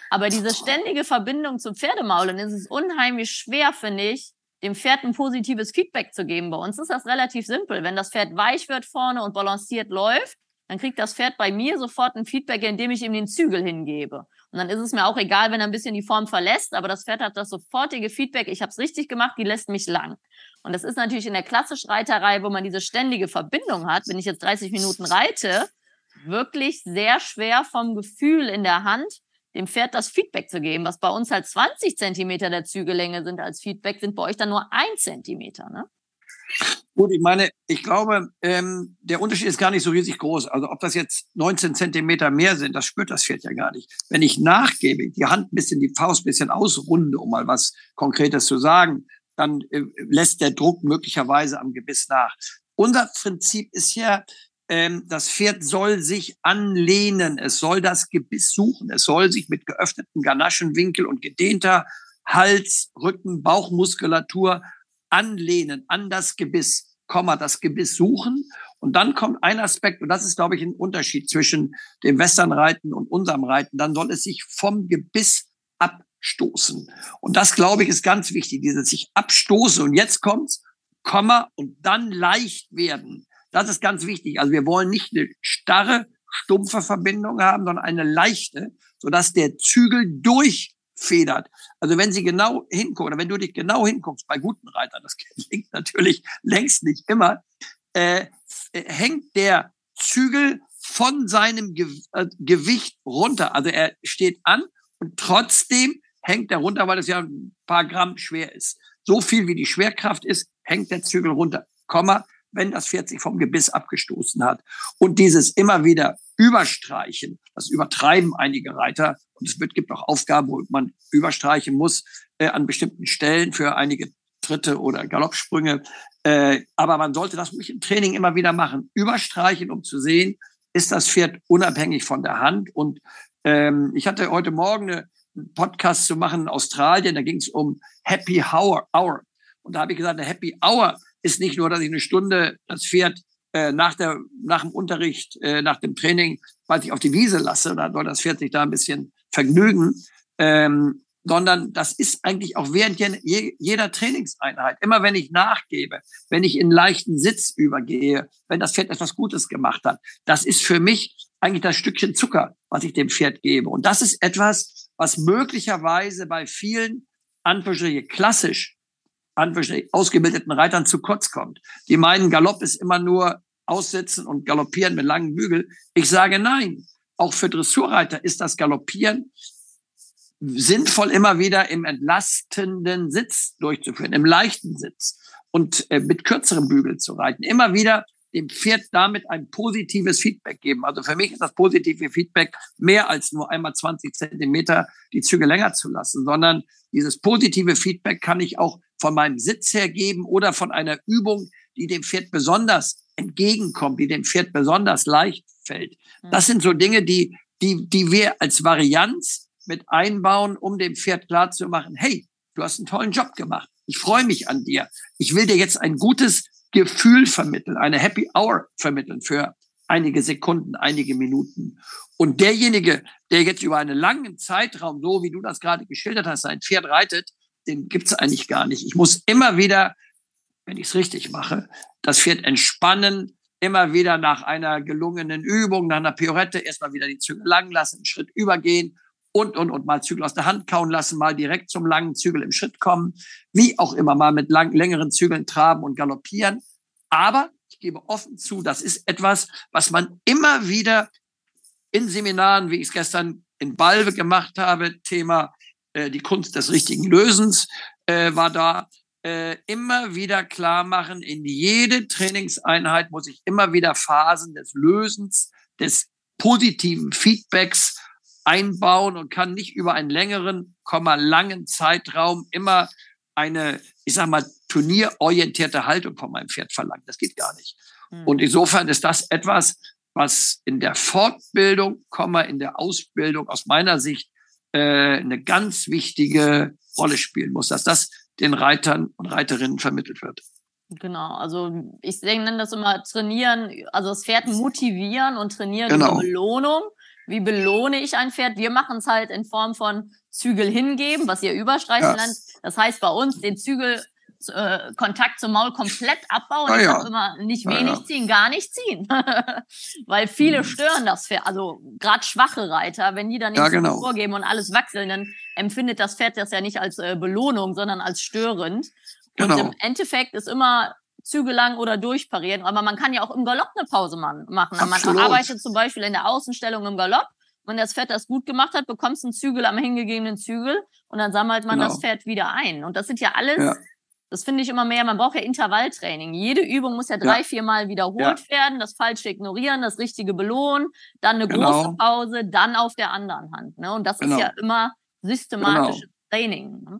Aber diese ständige Verbindung zum Pferdemaul, dann ist es unheimlich schwer, finde ich, dem Pferd ein positives Feedback zu geben. Bei uns ist das relativ simpel. Wenn das Pferd weich wird vorne und balanciert läuft, dann kriegt das Pferd bei mir sofort ein Feedback, indem ich ihm den Zügel hingebe. Und dann ist es mir auch egal, wenn er ein bisschen die Form verlässt, aber das Pferd hat das sofortige Feedback, ich habe es richtig gemacht, die lässt mich lang. Und das ist natürlich in der klassischen Reiterei, wo man diese ständige Verbindung hat, wenn ich jetzt 30 Minuten reite, wirklich sehr schwer vom Gefühl in der Hand, dem Pferd das Feedback zu geben, was bei uns halt 20 Zentimeter der Zügellänge sind als Feedback, sind bei euch dann nur ein Zentimeter, ne? Gut, ich meine, ich glaube, ähm, der Unterschied ist gar nicht so riesig groß. Also ob das jetzt 19 Zentimeter mehr sind, das spürt das Pferd ja gar nicht. Wenn ich nachgebe, die Hand ein bisschen, die Faust ein bisschen ausrunde, um mal was Konkretes zu sagen, dann äh, lässt der Druck möglicherweise am Gebiss nach. Unser Prinzip ist ja, ähm, das Pferd soll sich anlehnen, es soll das Gebiss suchen, es soll sich mit geöffneten Ganaschenwinkel und gedehnter Hals, Rücken, Bauchmuskulatur anlehnen an das Gebiss Komma, das Gebiss suchen. Und dann kommt ein Aspekt, und das ist, glaube ich, ein Unterschied zwischen dem Westernreiten und unserem Reiten. Dann soll es sich vom Gebiss abstoßen. Und das, glaube ich, ist ganz wichtig, dieses sich abstoßen. Und jetzt kommt's, Komma, und dann leicht werden. Das ist ganz wichtig. Also wir wollen nicht eine starre, stumpfe Verbindung haben, sondern eine leichte, sodass der Zügel durch federt. Also wenn Sie genau hingucken, oder wenn du dich genau hinguckst bei guten Reitern, das klingt natürlich längst nicht immer, äh, hängt der Zügel von seinem äh, Gewicht runter. Also er steht an und trotzdem hängt er runter, weil es ja ein paar Gramm schwer ist. So viel wie die Schwerkraft ist, hängt der Zügel runter. Komma, wenn das Pferd sich vom Gebiss abgestoßen hat. Und dieses immer wieder Überstreichen, das übertreiben einige Reiter. Und es wird, gibt auch Aufgaben, wo man überstreichen muss äh, an bestimmten Stellen für einige Tritte oder Galoppsprünge. Äh, aber man sollte das im Training immer wieder machen. Überstreichen, um zu sehen, ist das Pferd unabhängig von der Hand. Und ähm, ich hatte heute Morgen eine, Podcast zu machen in Australien, da ging es um Happy Hour. Hour. Und da habe ich gesagt, eine Happy Hour ist nicht nur, dass ich eine Stunde das Pferd äh, nach, der, nach dem Unterricht, äh, nach dem Training, weil ich auf die Wiese lasse, da soll das Pferd sich da ein bisschen vergnügen, ähm, sondern das ist eigentlich auch während je, jeder Trainingseinheit. Immer wenn ich nachgebe, wenn ich in leichten Sitz übergehe, wenn das Pferd etwas Gutes gemacht hat, das ist für mich eigentlich das Stückchen Zucker, was ich dem Pferd gebe. Und das ist etwas, was möglicherweise bei vielen Anführungsstriche klassisch ausgebildeten Reitern zu kurz kommt. Die meinen, Galopp ist immer nur aussitzen und galoppieren mit langen Bügel. Ich sage nein. Auch für Dressurreiter ist das Galoppieren sinnvoll immer wieder im entlastenden Sitz durchzuführen, im leichten Sitz und äh, mit kürzeren Bügeln zu reiten. Immer wieder dem Pferd damit ein positives Feedback geben. Also für mich ist das positive Feedback mehr als nur einmal 20 Zentimeter die Züge länger zu lassen, sondern dieses positive Feedback kann ich auch von meinem Sitz her geben oder von einer Übung, die dem Pferd besonders entgegenkommt, die dem Pferd besonders leicht fällt. Hm. Das sind so Dinge, die, die, die wir als Varianz mit einbauen, um dem Pferd klarzumachen, hey, du hast einen tollen Job gemacht. Ich freue mich an dir. Ich will dir jetzt ein gutes Gefühl vermitteln, eine Happy Hour vermitteln für einige Sekunden, einige Minuten. Und derjenige, der jetzt über einen langen Zeitraum, so wie du das gerade geschildert hast, sein Pferd reitet, den gibt's eigentlich gar nicht. Ich muss immer wieder, wenn ich es richtig mache, das Pferd entspannen, immer wieder nach einer gelungenen Übung, nach einer Piorette erstmal wieder die Zügel lang lassen, einen Schritt übergehen und, und, und mal Zügel aus der Hand kauen lassen, mal direkt zum langen Zügel im Schritt kommen, wie auch immer, mal mit lang, längeren Zügeln traben und galoppieren. Aber ich gebe offen zu, das ist etwas, was man immer wieder in Seminaren, wie ich es gestern in Balve gemacht habe, Thema äh, die Kunst des richtigen Lösens äh, war da, äh, immer wieder klar machen, in jede Trainingseinheit muss ich immer wieder Phasen des Lösens, des positiven Feedbacks einbauen und kann nicht über einen längeren, langen Zeitraum immer eine, ich sag mal, turnierorientierte Haltung von meinem Pferd verlangen. Das geht gar nicht. Mhm. Und insofern ist das etwas, was in der Fortbildung, in der Ausbildung aus meiner Sicht äh, eine ganz wichtige Rolle spielen muss, dass das den Reitern und Reiterinnen vermittelt wird. Genau, also ich nenne das immer trainieren, also das Pferd motivieren und trainieren genau. über Belohnung. Wie belohne ich ein Pferd? Wir machen es halt in Form von Zügel hingeben, was ihr Überstreichen ja. nennt. Das heißt bei uns den Zügel äh, Kontakt zum Maul komplett abbauen. Ah, ja. Ich immer nicht wenig ja, ziehen, gar nicht ziehen. Weil viele mhm. stören das Pferd. Also gerade schwache Reiter, wenn die dann nicht genau. vorgeben und alles wachseln, dann empfindet das Pferd das ja nicht als äh, Belohnung, sondern als störend. Genau. Und im Endeffekt ist immer Züge lang oder durchparieren. Aber man kann ja auch im Galopp eine Pause machen. Absolut. Man arbeitet zum Beispiel in der Außenstellung im Galopp. Wenn das Pferd das gut gemacht hat, bekommst du einen Zügel am hingegebenen Zügel und dann sammelt man genau. das Pferd wieder ein. Und das sind ja alles ja. Das finde ich immer mehr. Man braucht ja Intervalltraining. Jede Übung muss ja drei, ja. vier Mal wiederholt ja. werden. Das Falsche ignorieren, das Richtige belohnen, dann eine genau. große Pause, dann auf der anderen Hand. Ne? Und das genau. ist ja immer systematisches genau. Training. Ne?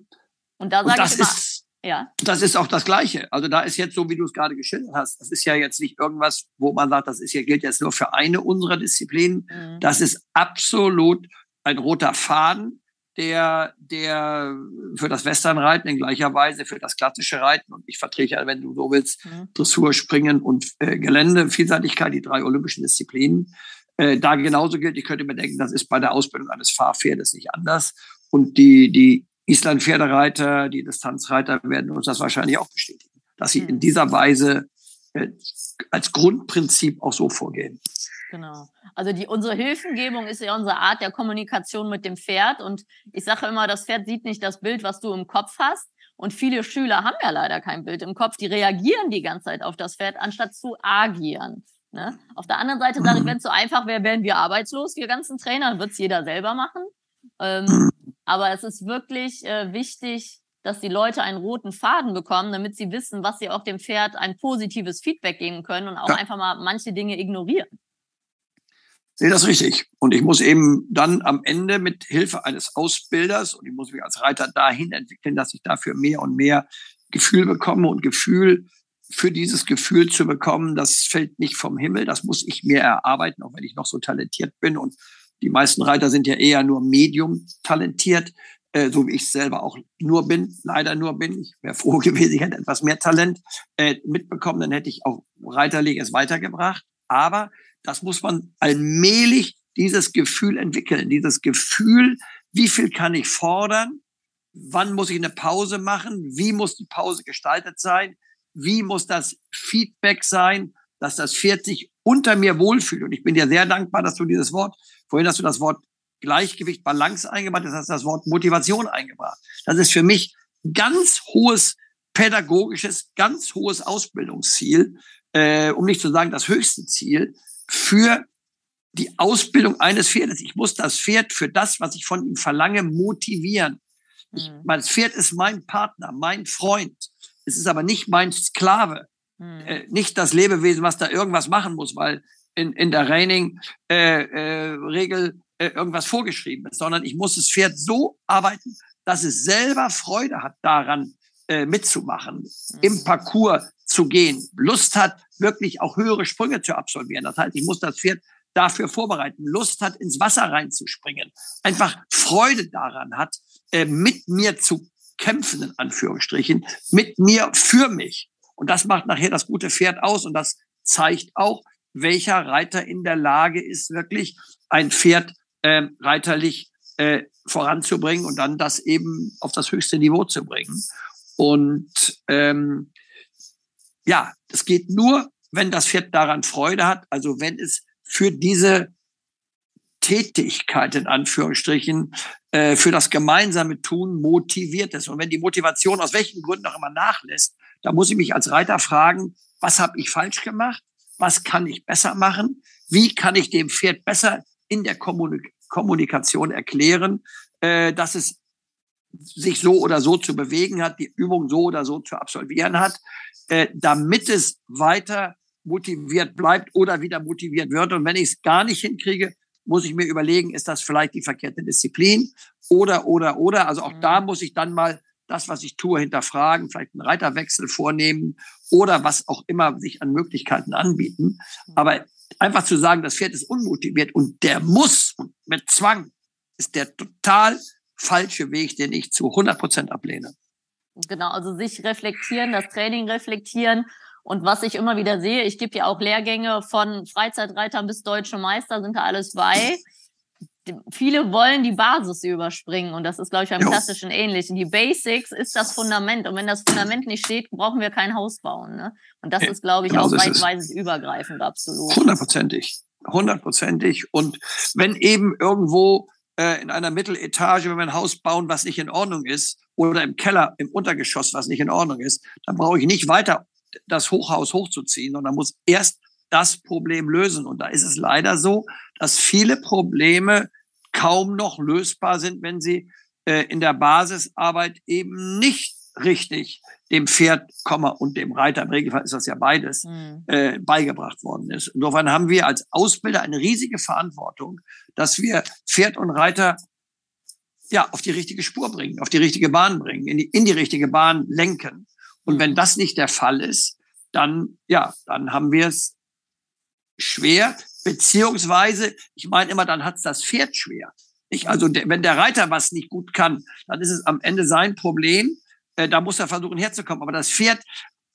Und da sage ich immer, ist, ja. Das ist auch das Gleiche. Also da ist jetzt so, wie du es gerade geschildert hast, das ist ja jetzt nicht irgendwas, wo man sagt, das ist ja, gilt jetzt nur für eine unserer Disziplinen. Mhm. Das ist absolut ein roter Faden, der, der für das Westernreiten in gleicher Weise für das klassische Reiten und ich vertrete ja, wenn du so willst, mhm. Dressur, Springen und äh, Gelände, Vielseitigkeit, die drei olympischen Disziplinen, äh, da genauso gilt. Ich könnte mir denken, das ist bei der Ausbildung eines Fahrpferdes nicht anders. Und die, die Island-Pferdereiter, die Distanzreiter werden uns das wahrscheinlich auch bestätigen, dass sie mhm. in dieser Weise äh, als Grundprinzip auch so vorgehen. Genau. Also die, unsere Hilfengebung ist ja unsere Art der Kommunikation mit dem Pferd. Und ich sage immer, das Pferd sieht nicht das Bild, was du im Kopf hast. Und viele Schüler haben ja leider kein Bild im Kopf. Die reagieren die ganze Zeit auf das Pferd, anstatt zu agieren. Ne? Auf der anderen Seite sage ich, wenn es so einfach wäre, wären wir arbeitslos, wir ganzen Trainer, wird es jeder selber machen. Ähm, aber es ist wirklich äh, wichtig, dass die Leute einen roten Faden bekommen, damit sie wissen, was sie auch dem Pferd ein positives Feedback geben können und auch ja. einfach mal manche Dinge ignorieren sehe das richtig. Und ich muss eben dann am Ende mit Hilfe eines Ausbilders und ich muss mich als Reiter dahin entwickeln, dass ich dafür mehr und mehr Gefühl bekomme und Gefühl für dieses Gefühl zu bekommen, das fällt nicht vom Himmel, das muss ich mir erarbeiten, auch wenn ich noch so talentiert bin. Und die meisten Reiter sind ja eher nur medium talentiert, äh, so wie ich selber auch nur bin, leider nur bin. Ich wäre froh gewesen, ich hätte etwas mehr Talent äh, mitbekommen, dann hätte ich auch reiterlich weitergebracht. Aber das muss man allmählich dieses Gefühl entwickeln, dieses Gefühl, wie viel kann ich fordern, wann muss ich eine Pause machen, wie muss die Pause gestaltet sein, wie muss das Feedback sein, dass das Pferd sich unter mir wohlfühlt. Und ich bin dir sehr dankbar, dass du dieses Wort, vorhin hast du das Wort Gleichgewicht, Balance eingebracht, das hast das Wort Motivation eingebracht. Das ist für mich ganz hohes pädagogisches, ganz hohes Ausbildungsziel, äh, um nicht zu sagen das höchste Ziel, für die Ausbildung eines Pferdes. Ich muss das Pferd für das, was ich von ihm verlange, motivieren. Ich, mhm. Mein Pferd ist mein Partner, mein Freund. Es ist aber nicht mein Sklave. Mhm. Äh, nicht das Lebewesen, was da irgendwas machen muss, weil in, in der Reining-Regel äh, äh, irgendwas vorgeschrieben ist, sondern ich muss das Pferd so arbeiten, dass es selber Freude hat daran, äh, mitzumachen, mhm. im Parcours zu gehen, Lust hat, wirklich auch höhere Sprünge zu absolvieren. Das heißt, ich muss das Pferd dafür vorbereiten, Lust hat, ins Wasser reinzuspringen, einfach Freude daran hat, äh, mit mir zu kämpfen, in Anführungsstrichen, mit mir für mich. Und das macht nachher das gute Pferd aus und das zeigt auch, welcher Reiter in der Lage ist, wirklich ein Pferd äh, reiterlich äh, voranzubringen und dann das eben auf das höchste Niveau zu bringen. Und ähm, ja, es geht nur, wenn das Pferd daran Freude hat, also wenn es für diese Tätigkeit in Anführungsstrichen äh, für das gemeinsame Tun motiviert ist. Und wenn die Motivation aus welchen Gründen auch immer nachlässt, dann muss ich mich als Reiter fragen, was habe ich falsch gemacht? Was kann ich besser machen? Wie kann ich dem Pferd besser in der Kommunik Kommunikation erklären, äh, dass es sich so oder so zu bewegen hat, die Übung so oder so zu absolvieren hat, äh, damit es weiter motiviert bleibt oder wieder motiviert wird. Und wenn ich es gar nicht hinkriege, muss ich mir überlegen, ist das vielleicht die verkehrte Disziplin oder, oder, oder. Also auch mhm. da muss ich dann mal das, was ich tue, hinterfragen, vielleicht einen Reiterwechsel vornehmen oder was auch immer sich an Möglichkeiten anbieten. Aber einfach zu sagen, das Pferd ist unmotiviert und der muss mit Zwang, ist der total falsche Weg, den ich zu 100 Prozent ablehne. Genau, also sich reflektieren, das Training reflektieren. Und was ich immer wieder sehe, ich gebe ja auch Lehrgänge von Freizeitreitern bis deutsche Meister, sind da alles bei. Viele wollen die Basis überspringen und das ist, glaube ich, beim jo. klassischen ähnlich. Die Basics ist das Fundament und wenn das Fundament nicht steht, brauchen wir kein Haus bauen. Ne? Und das ja, ist, glaube ich, genau auch reichweise übergreifend absolut. Hundertprozentig, hundertprozentig. Und wenn eben irgendwo äh, in einer Mitteletage, wenn wir ein Haus bauen, was nicht in Ordnung ist, oder im Keller, im Untergeschoss, was nicht in Ordnung ist, dann brauche ich nicht weiter das Hochhaus hochzuziehen, sondern muss erst das Problem lösen. Und da ist es leider so, dass viele Probleme kaum noch lösbar sind, wenn sie äh, in der Basisarbeit eben nicht richtig dem Pferd, und dem Reiter, im Regelfall ist das ja beides, mhm. äh, beigebracht worden ist. Insofern haben wir als Ausbilder eine riesige Verantwortung, dass wir Pferd und Reiter ja auf die richtige Spur bringen, auf die richtige Bahn bringen, in die, in die richtige Bahn lenken. Und wenn mhm. das nicht der Fall ist, dann, ja, dann haben wir es schwer, beziehungsweise, ich meine immer, dann hat es das Pferd schwer. Ich, also der, wenn der Reiter was nicht gut kann, dann ist es am Ende sein Problem. Äh, da muss er versuchen herzukommen. Aber das Pferd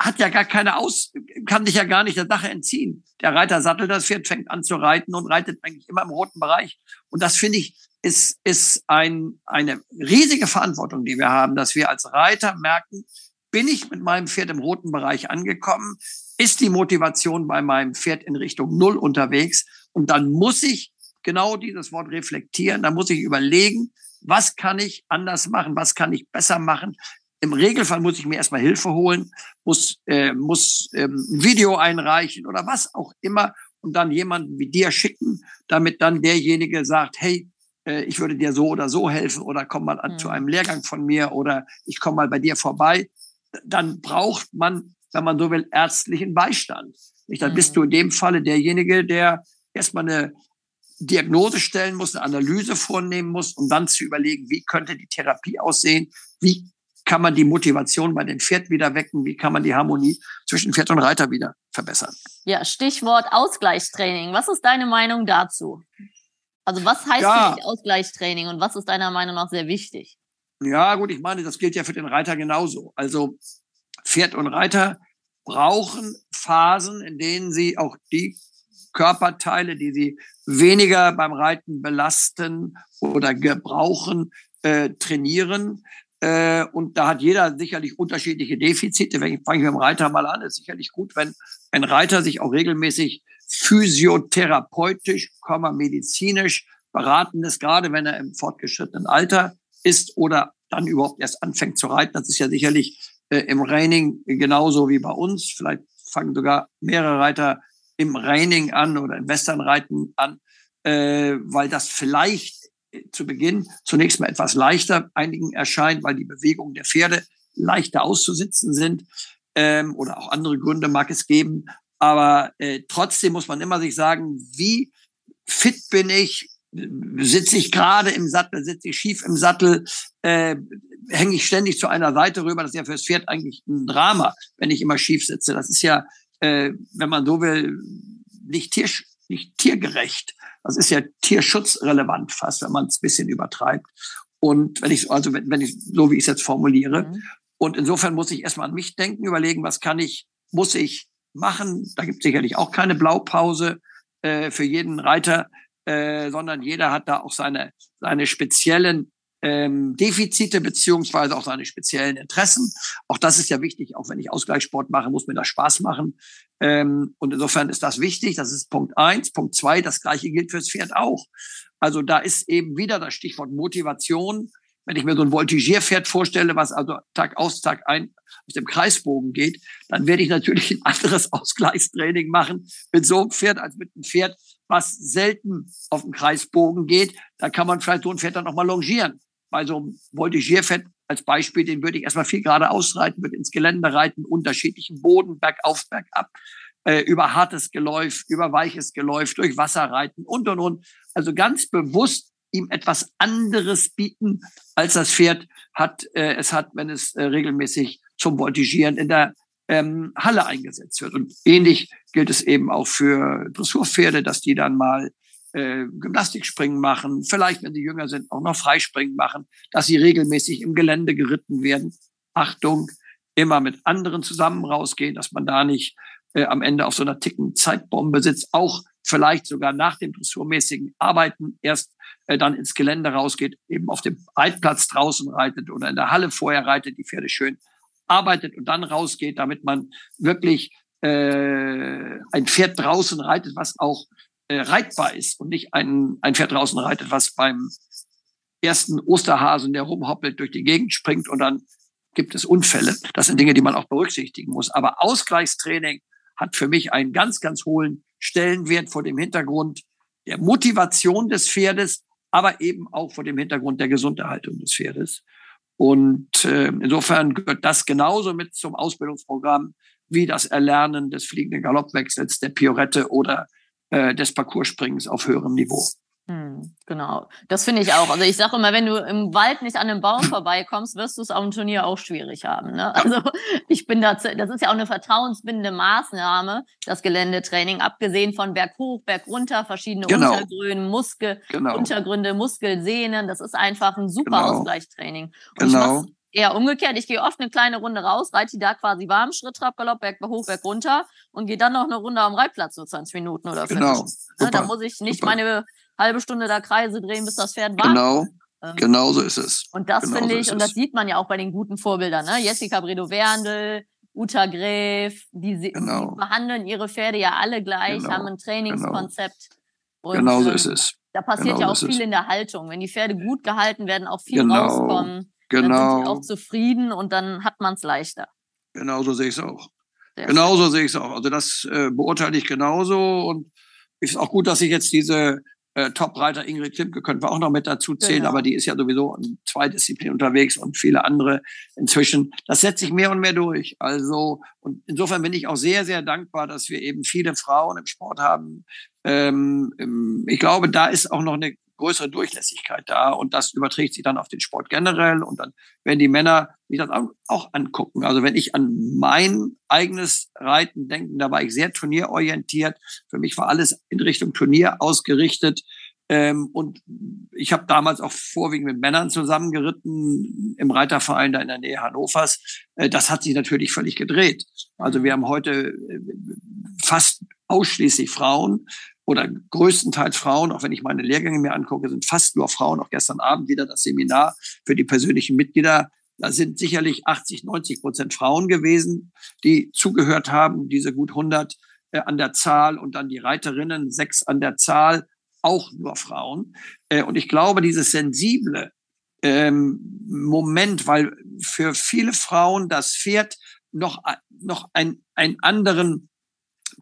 hat ja gar keine Aus, kann sich ja gar nicht der Sache entziehen. Der Reiter sattelt das Pferd, fängt an zu reiten und reitet eigentlich immer im roten Bereich. Und das finde ich ist, ist ein, eine riesige Verantwortung, die wir haben, dass wir als Reiter merken, bin ich mit meinem Pferd im roten Bereich angekommen? Ist die Motivation bei meinem Pferd in Richtung Null unterwegs? Und dann muss ich genau dieses Wort reflektieren. Da muss ich überlegen, was kann ich anders machen? Was kann ich besser machen? Im Regelfall muss ich mir erstmal Hilfe holen, muss, äh, muss ähm, ein Video einreichen oder was auch immer und dann jemanden wie dir schicken, damit dann derjenige sagt, hey, äh, ich würde dir so oder so helfen oder komm mal an, mhm. zu einem Lehrgang von mir oder ich komme mal bei dir vorbei. Dann braucht man, wenn man so will, ärztlichen Beistand. Nicht? Dann mhm. bist du in dem Falle derjenige, der erstmal eine Diagnose stellen muss, eine Analyse vornehmen muss, um dann zu überlegen, wie könnte die Therapie aussehen, wie kann man die Motivation bei dem Pferd wieder wecken, wie kann man die Harmonie zwischen Pferd und Reiter wieder verbessern. Ja, Stichwort Ausgleichstraining. Was ist deine Meinung dazu? Also was heißt ja. für dich Ausgleichstraining und was ist deiner Meinung nach sehr wichtig? Ja, gut, ich meine, das gilt ja für den Reiter genauso. Also Pferd und Reiter brauchen Phasen, in denen sie auch die Körperteile, die sie weniger beim Reiten belasten oder gebrauchen, äh, trainieren. Äh, und da hat jeder sicherlich unterschiedliche Defizite. Fange ich mit dem Reiter mal an. ist sicherlich gut, wenn ein Reiter sich auch regelmäßig physiotherapeutisch, medizinisch beraten ist, gerade wenn er im fortgeschrittenen Alter ist oder dann überhaupt erst anfängt zu reiten. Das ist ja sicherlich äh, im Training genauso wie bei uns. Vielleicht fangen sogar mehrere Reiter im Reining an oder im Westernreiten an, äh, weil das vielleicht zu Beginn zunächst mal etwas leichter einigen erscheint, weil die Bewegungen der Pferde leichter auszusitzen sind ähm, oder auch andere Gründe mag es geben. Aber äh, trotzdem muss man immer sich sagen, wie fit bin ich, sitze ich gerade im Sattel, sitze ich schief im Sattel, äh, hänge ich ständig zu einer Seite rüber. Das ist ja fürs Pferd eigentlich ein Drama, wenn ich immer schief sitze. Das ist ja äh, wenn man so will, nicht, tier, nicht tiergerecht. Das ist ja tierschutzrelevant fast, wenn man es ein bisschen übertreibt. Und wenn ich, also wenn, wenn ich, so wie ich es jetzt formuliere. Mhm. Und insofern muss ich erstmal an mich denken, überlegen, was kann ich, muss ich machen. Da gibt es sicherlich auch keine Blaupause äh, für jeden Reiter, äh, sondern jeder hat da auch seine, seine speziellen ähm, Defizite beziehungsweise auch seine speziellen Interessen. Auch das ist ja wichtig. Auch wenn ich Ausgleichssport mache, muss mir das Spaß machen. Ähm, und insofern ist das wichtig. Das ist Punkt eins. Punkt zwei, das gleiche gilt fürs Pferd auch. Also da ist eben wieder das Stichwort Motivation. Wenn ich mir so ein Voltigierpferd vorstelle, was also Tag aus, Tag ein auf dem Kreisbogen geht, dann werde ich natürlich ein anderes Ausgleichstraining machen mit so einem Pferd als mit einem Pferd, was selten auf dem Kreisbogen geht. Da kann man vielleicht so ein Pferd dann noch mal longieren bei so einem Voltigierfett als Beispiel, den würde ich erstmal viel gerade ausreiten, würde ins Gelände reiten, unterschiedlichen Boden, bergauf, bergab, äh, über hartes Geläuf, über weiches Geläuf, durch Wasser reiten und, und, und. Also ganz bewusst ihm etwas anderes bieten, als das Pferd hat, äh, es hat, wenn es äh, regelmäßig zum Voltigieren in der ähm, Halle eingesetzt wird. Und ähnlich gilt es eben auch für Dressurpferde, dass die dann mal äh, Gymnastikspringen machen, vielleicht, wenn sie jünger sind, auch noch Freispringen machen, dass sie regelmäßig im Gelände geritten werden. Achtung, immer mit anderen zusammen rausgehen, dass man da nicht äh, am Ende auf so einer ticken Zeitbombe sitzt, auch vielleicht sogar nach dem dressurmäßigen Arbeiten erst äh, dann ins Gelände rausgeht, eben auf dem Reitplatz draußen reitet oder in der Halle vorher reitet, die Pferde schön arbeitet und dann rausgeht, damit man wirklich äh, ein Pferd draußen reitet, was auch äh, reitbar ist und nicht ein, ein Pferd draußen reitet, was beim ersten Osterhasen, der rumhoppelt, durch die Gegend springt und dann gibt es Unfälle. Das sind Dinge, die man auch berücksichtigen muss. Aber Ausgleichstraining hat für mich einen ganz, ganz hohen Stellenwert vor dem Hintergrund der Motivation des Pferdes, aber eben auch vor dem Hintergrund der Gesunderhaltung des Pferdes. Und äh, insofern gehört das genauso mit zum Ausbildungsprogramm wie das Erlernen des fliegenden Galoppwechsels, der Piorette oder äh, des Parcourspringens auf höherem Niveau. Hm, genau, das finde ich auch. Also ich sage immer, wenn du im Wald nicht an einem Baum vorbeikommst, wirst du es auf dem Turnier auch schwierig haben. Ne? Also ich bin da, das ist ja auch eine vertrauensbindende Maßnahme, das Geländetraining, abgesehen von Berg hoch, Berg runter, verschiedene genau. Untergründe, Muskel, genau. Untergründe, Muskelsehnen. Das ist einfach ein super genau. Ausgleichstraining. Und genau eher umgekehrt. Ich gehe oft eine kleine Runde raus, reite die da quasi warm, Schritt, Trab, Galopp, Berg hoch, Berg runter und gehe dann noch eine Runde am Reitplatz, so 20 Minuten oder 50. Genau. Ne, da muss ich nicht Super. meine halbe Stunde da Kreise drehen, bis das Pferd warm Genau. Ähm, genau so ist es. Und das genau finde ich, so und das sieht man ja auch bei den guten Vorbildern, ne? Jessica Bredow-Werndl, Uta Gräf, die, genau. die, behandeln ihre Pferde ja alle gleich, genau. haben ein Trainingskonzept. Genau, genau so ist es. Da passiert genau ja auch viel in der Haltung. Wenn die Pferde gut gehalten werden, auch viel genau. rauskommen. Genau. Dann sind die auch zufrieden und dann hat man es leichter. Genauso sehe ich es auch. Sehr genauso sehe ich es auch. Also das äh, beurteile ich genauso und ist auch gut, dass ich jetzt diese äh, Top-Reiter Ingrid Klimke können wir auch noch mit dazu zählen, genau. aber die ist ja sowieso in zwei Disziplinen unterwegs und viele andere inzwischen. Das setzt sich mehr und mehr durch. Also, und insofern bin ich auch sehr, sehr dankbar, dass wir eben viele Frauen im Sport haben. Ähm, ich glaube, da ist auch noch eine größere Durchlässigkeit da und das überträgt sich dann auf den Sport generell und dann werden die Männer sich das auch angucken. Also wenn ich an mein eigenes Reiten denke, da war ich sehr turnierorientiert. Für mich war alles in Richtung Turnier ausgerichtet. Ähm, und ich habe damals auch vorwiegend mit Männern zusammengeritten im Reiterverein da in der Nähe Hannovers. Äh, das hat sich natürlich völlig gedreht. Also wir haben heute äh, fast ausschließlich Frauen oder größtenteils Frauen, auch wenn ich meine Lehrgänge mir angucke, sind fast nur Frauen. Auch gestern Abend wieder das Seminar für die persönlichen Mitglieder. Da sind sicherlich 80, 90 Prozent Frauen gewesen, die zugehört haben, diese gut 100 äh, an der Zahl und dann die Reiterinnen, sechs an der Zahl, auch nur Frauen. Äh, und ich glaube, dieses sensible ähm, Moment, weil für viele Frauen das Pferd noch, noch ein, einen anderen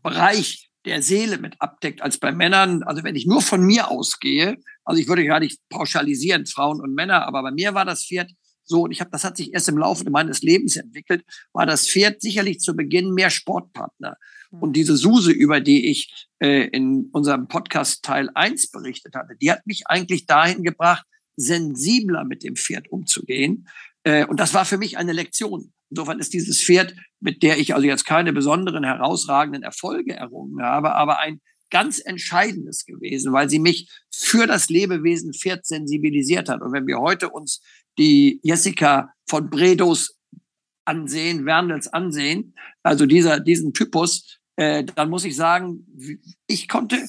Bereich der Seele mit abdeckt als bei Männern. Also wenn ich nur von mir ausgehe, also ich würde gar nicht pauschalisieren, Frauen und Männer, aber bei mir war das Pferd so, und ich habe, das hat sich erst im Laufe meines Lebens entwickelt, war das Pferd sicherlich zu Beginn mehr Sportpartner. Hm. Und diese Suse, über die ich äh, in unserem Podcast Teil 1 berichtet hatte, die hat mich eigentlich dahin gebracht, sensibler mit dem Pferd umzugehen. Äh, und das war für mich eine Lektion. Insofern ist dieses Pferd, mit der ich also jetzt keine besonderen herausragenden Erfolge errungen habe, aber ein ganz entscheidendes gewesen, weil sie mich für das Lebewesen Pferd sensibilisiert hat. Und wenn wir heute uns die Jessica von Bredos ansehen, Werndels ansehen, also dieser, diesen Typus, äh, dann muss ich sagen, ich konnte,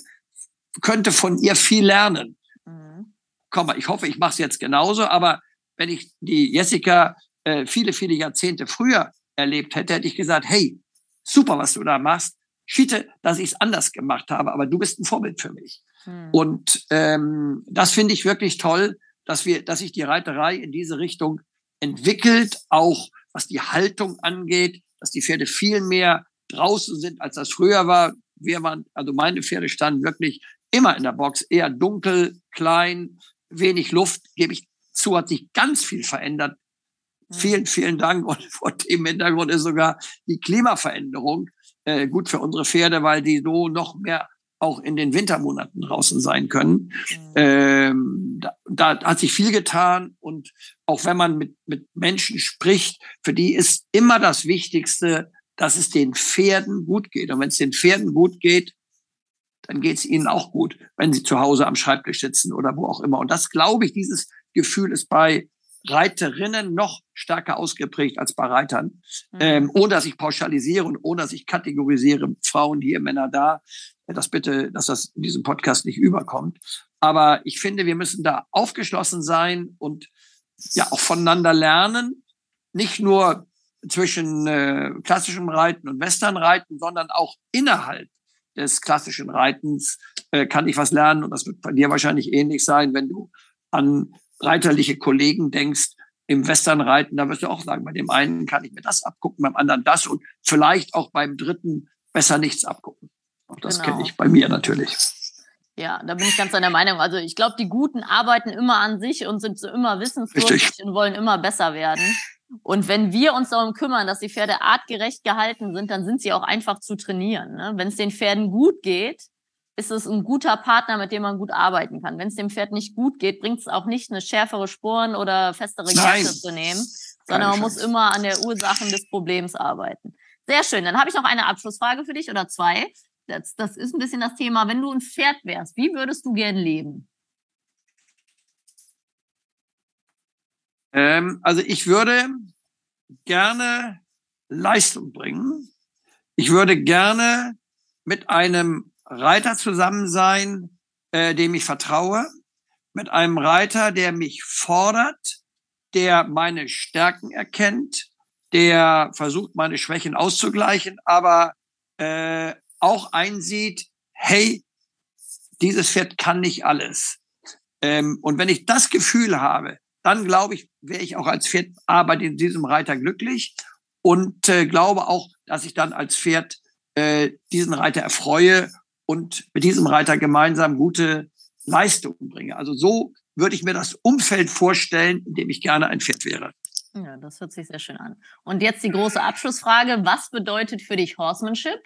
könnte von ihr viel lernen. Mhm. Komm mal, ich hoffe, ich mache es jetzt genauso, aber wenn ich die Jessica äh, viele, viele Jahrzehnte früher erlebt hätte, hätte ich gesagt, hey, super, was du da machst. Schiete, dass ich es anders gemacht habe, aber du bist ein Vorbild für mich. Hm. Und ähm, das finde ich wirklich toll, dass wir, dass sich die Reiterei in diese Richtung entwickelt, auch was die Haltung angeht, dass die Pferde viel mehr draußen sind, als das früher war. Wir waren, also meine Pferde standen wirklich immer in der Box, eher dunkel, klein, wenig Luft, gebe ich zu, hat sich ganz viel verändert Vielen, vielen Dank. Und vor dem Hintergrund ist sogar die Klimaveränderung äh, gut für unsere Pferde, weil die so noch mehr auch in den Wintermonaten draußen sein können. Mhm. Ähm, da, da hat sich viel getan und auch wenn man mit, mit Menschen spricht, für die ist immer das Wichtigste, dass es den Pferden gut geht. Und wenn es den Pferden gut geht, dann geht es ihnen auch gut, wenn sie zu Hause am Schreibtisch sitzen oder wo auch immer. Und das glaube ich, dieses Gefühl ist bei Reiterinnen noch stärker ausgeprägt als bei Reitern, mhm. ähm, ohne dass ich pauschalisiere und ohne dass ich kategorisiere, Frauen hier, Männer da, das bitte, dass das in diesem Podcast nicht überkommt. Aber ich finde, wir müssen da aufgeschlossen sein und ja auch voneinander lernen, nicht nur zwischen äh, klassischem Reiten und Westernreiten, sondern auch innerhalb des klassischen Reitens äh, kann ich was lernen und das wird bei dir wahrscheinlich ähnlich sein, wenn du an reiterliche Kollegen denkst, im Westernreiten, da wirst du auch sagen, bei dem einen kann ich mir das abgucken, beim anderen das und vielleicht auch beim dritten besser nichts abgucken. Auch das genau. kenne ich bei mir natürlich. Ja, da bin ich ganz an der Meinung. Also ich glaube, die Guten arbeiten immer an sich und sind so immer wissensdurstig und wollen immer besser werden. Und wenn wir uns darum kümmern, dass die Pferde artgerecht gehalten sind, dann sind sie auch einfach zu trainieren. Ne? Wenn es den Pferden gut geht, ist es ein guter Partner, mit dem man gut arbeiten kann. Wenn es dem Pferd nicht gut geht, bringt es auch nicht, eine schärfere Sporen oder festere Gerte zu nehmen, sondern man muss immer an der Ursachen des Problems arbeiten. Sehr schön. Dann habe ich noch eine Abschlussfrage für dich oder zwei. Das, das ist ein bisschen das Thema. Wenn du ein Pferd wärst, wie würdest du gern leben? Ähm, also ich würde gerne Leistung bringen. Ich würde gerne mit einem Reiter zusammen sein, äh, dem ich vertraue, mit einem Reiter, der mich fordert, der meine Stärken erkennt, der versucht, meine Schwächen auszugleichen, aber äh, auch einsieht, hey, dieses Pferd kann nicht alles. Ähm, und wenn ich das Gefühl habe, dann glaube ich, wäre ich auch als Pferd Arbeit in diesem Reiter glücklich und äh, glaube auch, dass ich dann als Pferd äh, diesen Reiter erfreue und mit diesem Reiter gemeinsam gute Leistungen bringe. Also so würde ich mir das Umfeld vorstellen, in dem ich gerne ein Pferd wäre. Ja, das hört sich sehr schön an. Und jetzt die große Abschlussfrage. Was bedeutet für dich Horsemanship?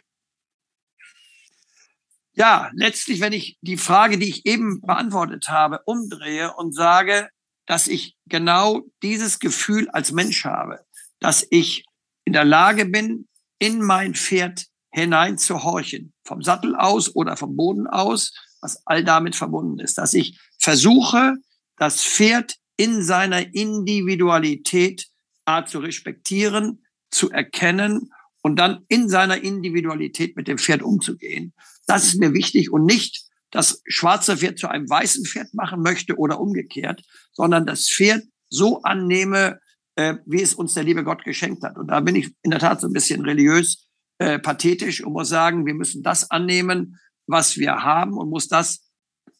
Ja, letztlich, wenn ich die Frage, die ich eben beantwortet habe, umdrehe und sage, dass ich genau dieses Gefühl als Mensch habe, dass ich in der Lage bin, in mein Pferd hinein zu horchen, vom Sattel aus oder vom Boden aus, was all damit verbunden ist, dass ich versuche, das Pferd in seiner Individualität A zu respektieren, zu erkennen und dann in seiner Individualität mit dem Pferd umzugehen. Das ist mir wichtig und nicht das schwarze Pferd zu einem weißen Pferd machen möchte oder umgekehrt, sondern das Pferd so annehme, äh, wie es uns der liebe Gott geschenkt hat. Und da bin ich in der Tat so ein bisschen religiös, äh, pathetisch und muss sagen, wir müssen das annehmen, was wir haben und muss das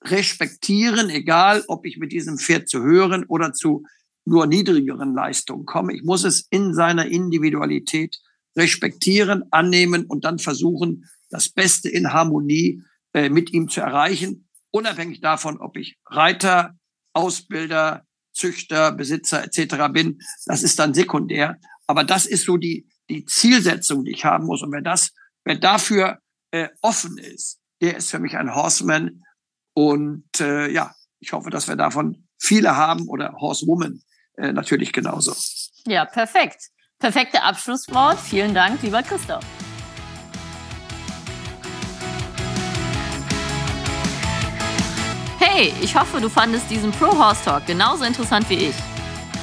respektieren, egal ob ich mit diesem Pferd zu hören oder zu nur niedrigeren Leistungen komme. Ich muss es in seiner Individualität respektieren, annehmen und dann versuchen, das Beste in Harmonie äh, mit ihm zu erreichen, unabhängig davon, ob ich Reiter, Ausbilder, Züchter, Besitzer etc. bin. Das ist dann sekundär. Aber das ist so die, die Zielsetzung, die ich haben muss. Und wer das, wer dafür äh, offen ist, der ist für mich ein Horseman, und äh, ja, ich hoffe, dass wir davon viele haben oder Horsewoman äh, natürlich genauso. Ja, perfekt. Perfekte Abschlusswort. Vielen Dank, lieber Christoph. Hey, ich hoffe, du fandest diesen Pro Horse Talk genauso interessant wie ich.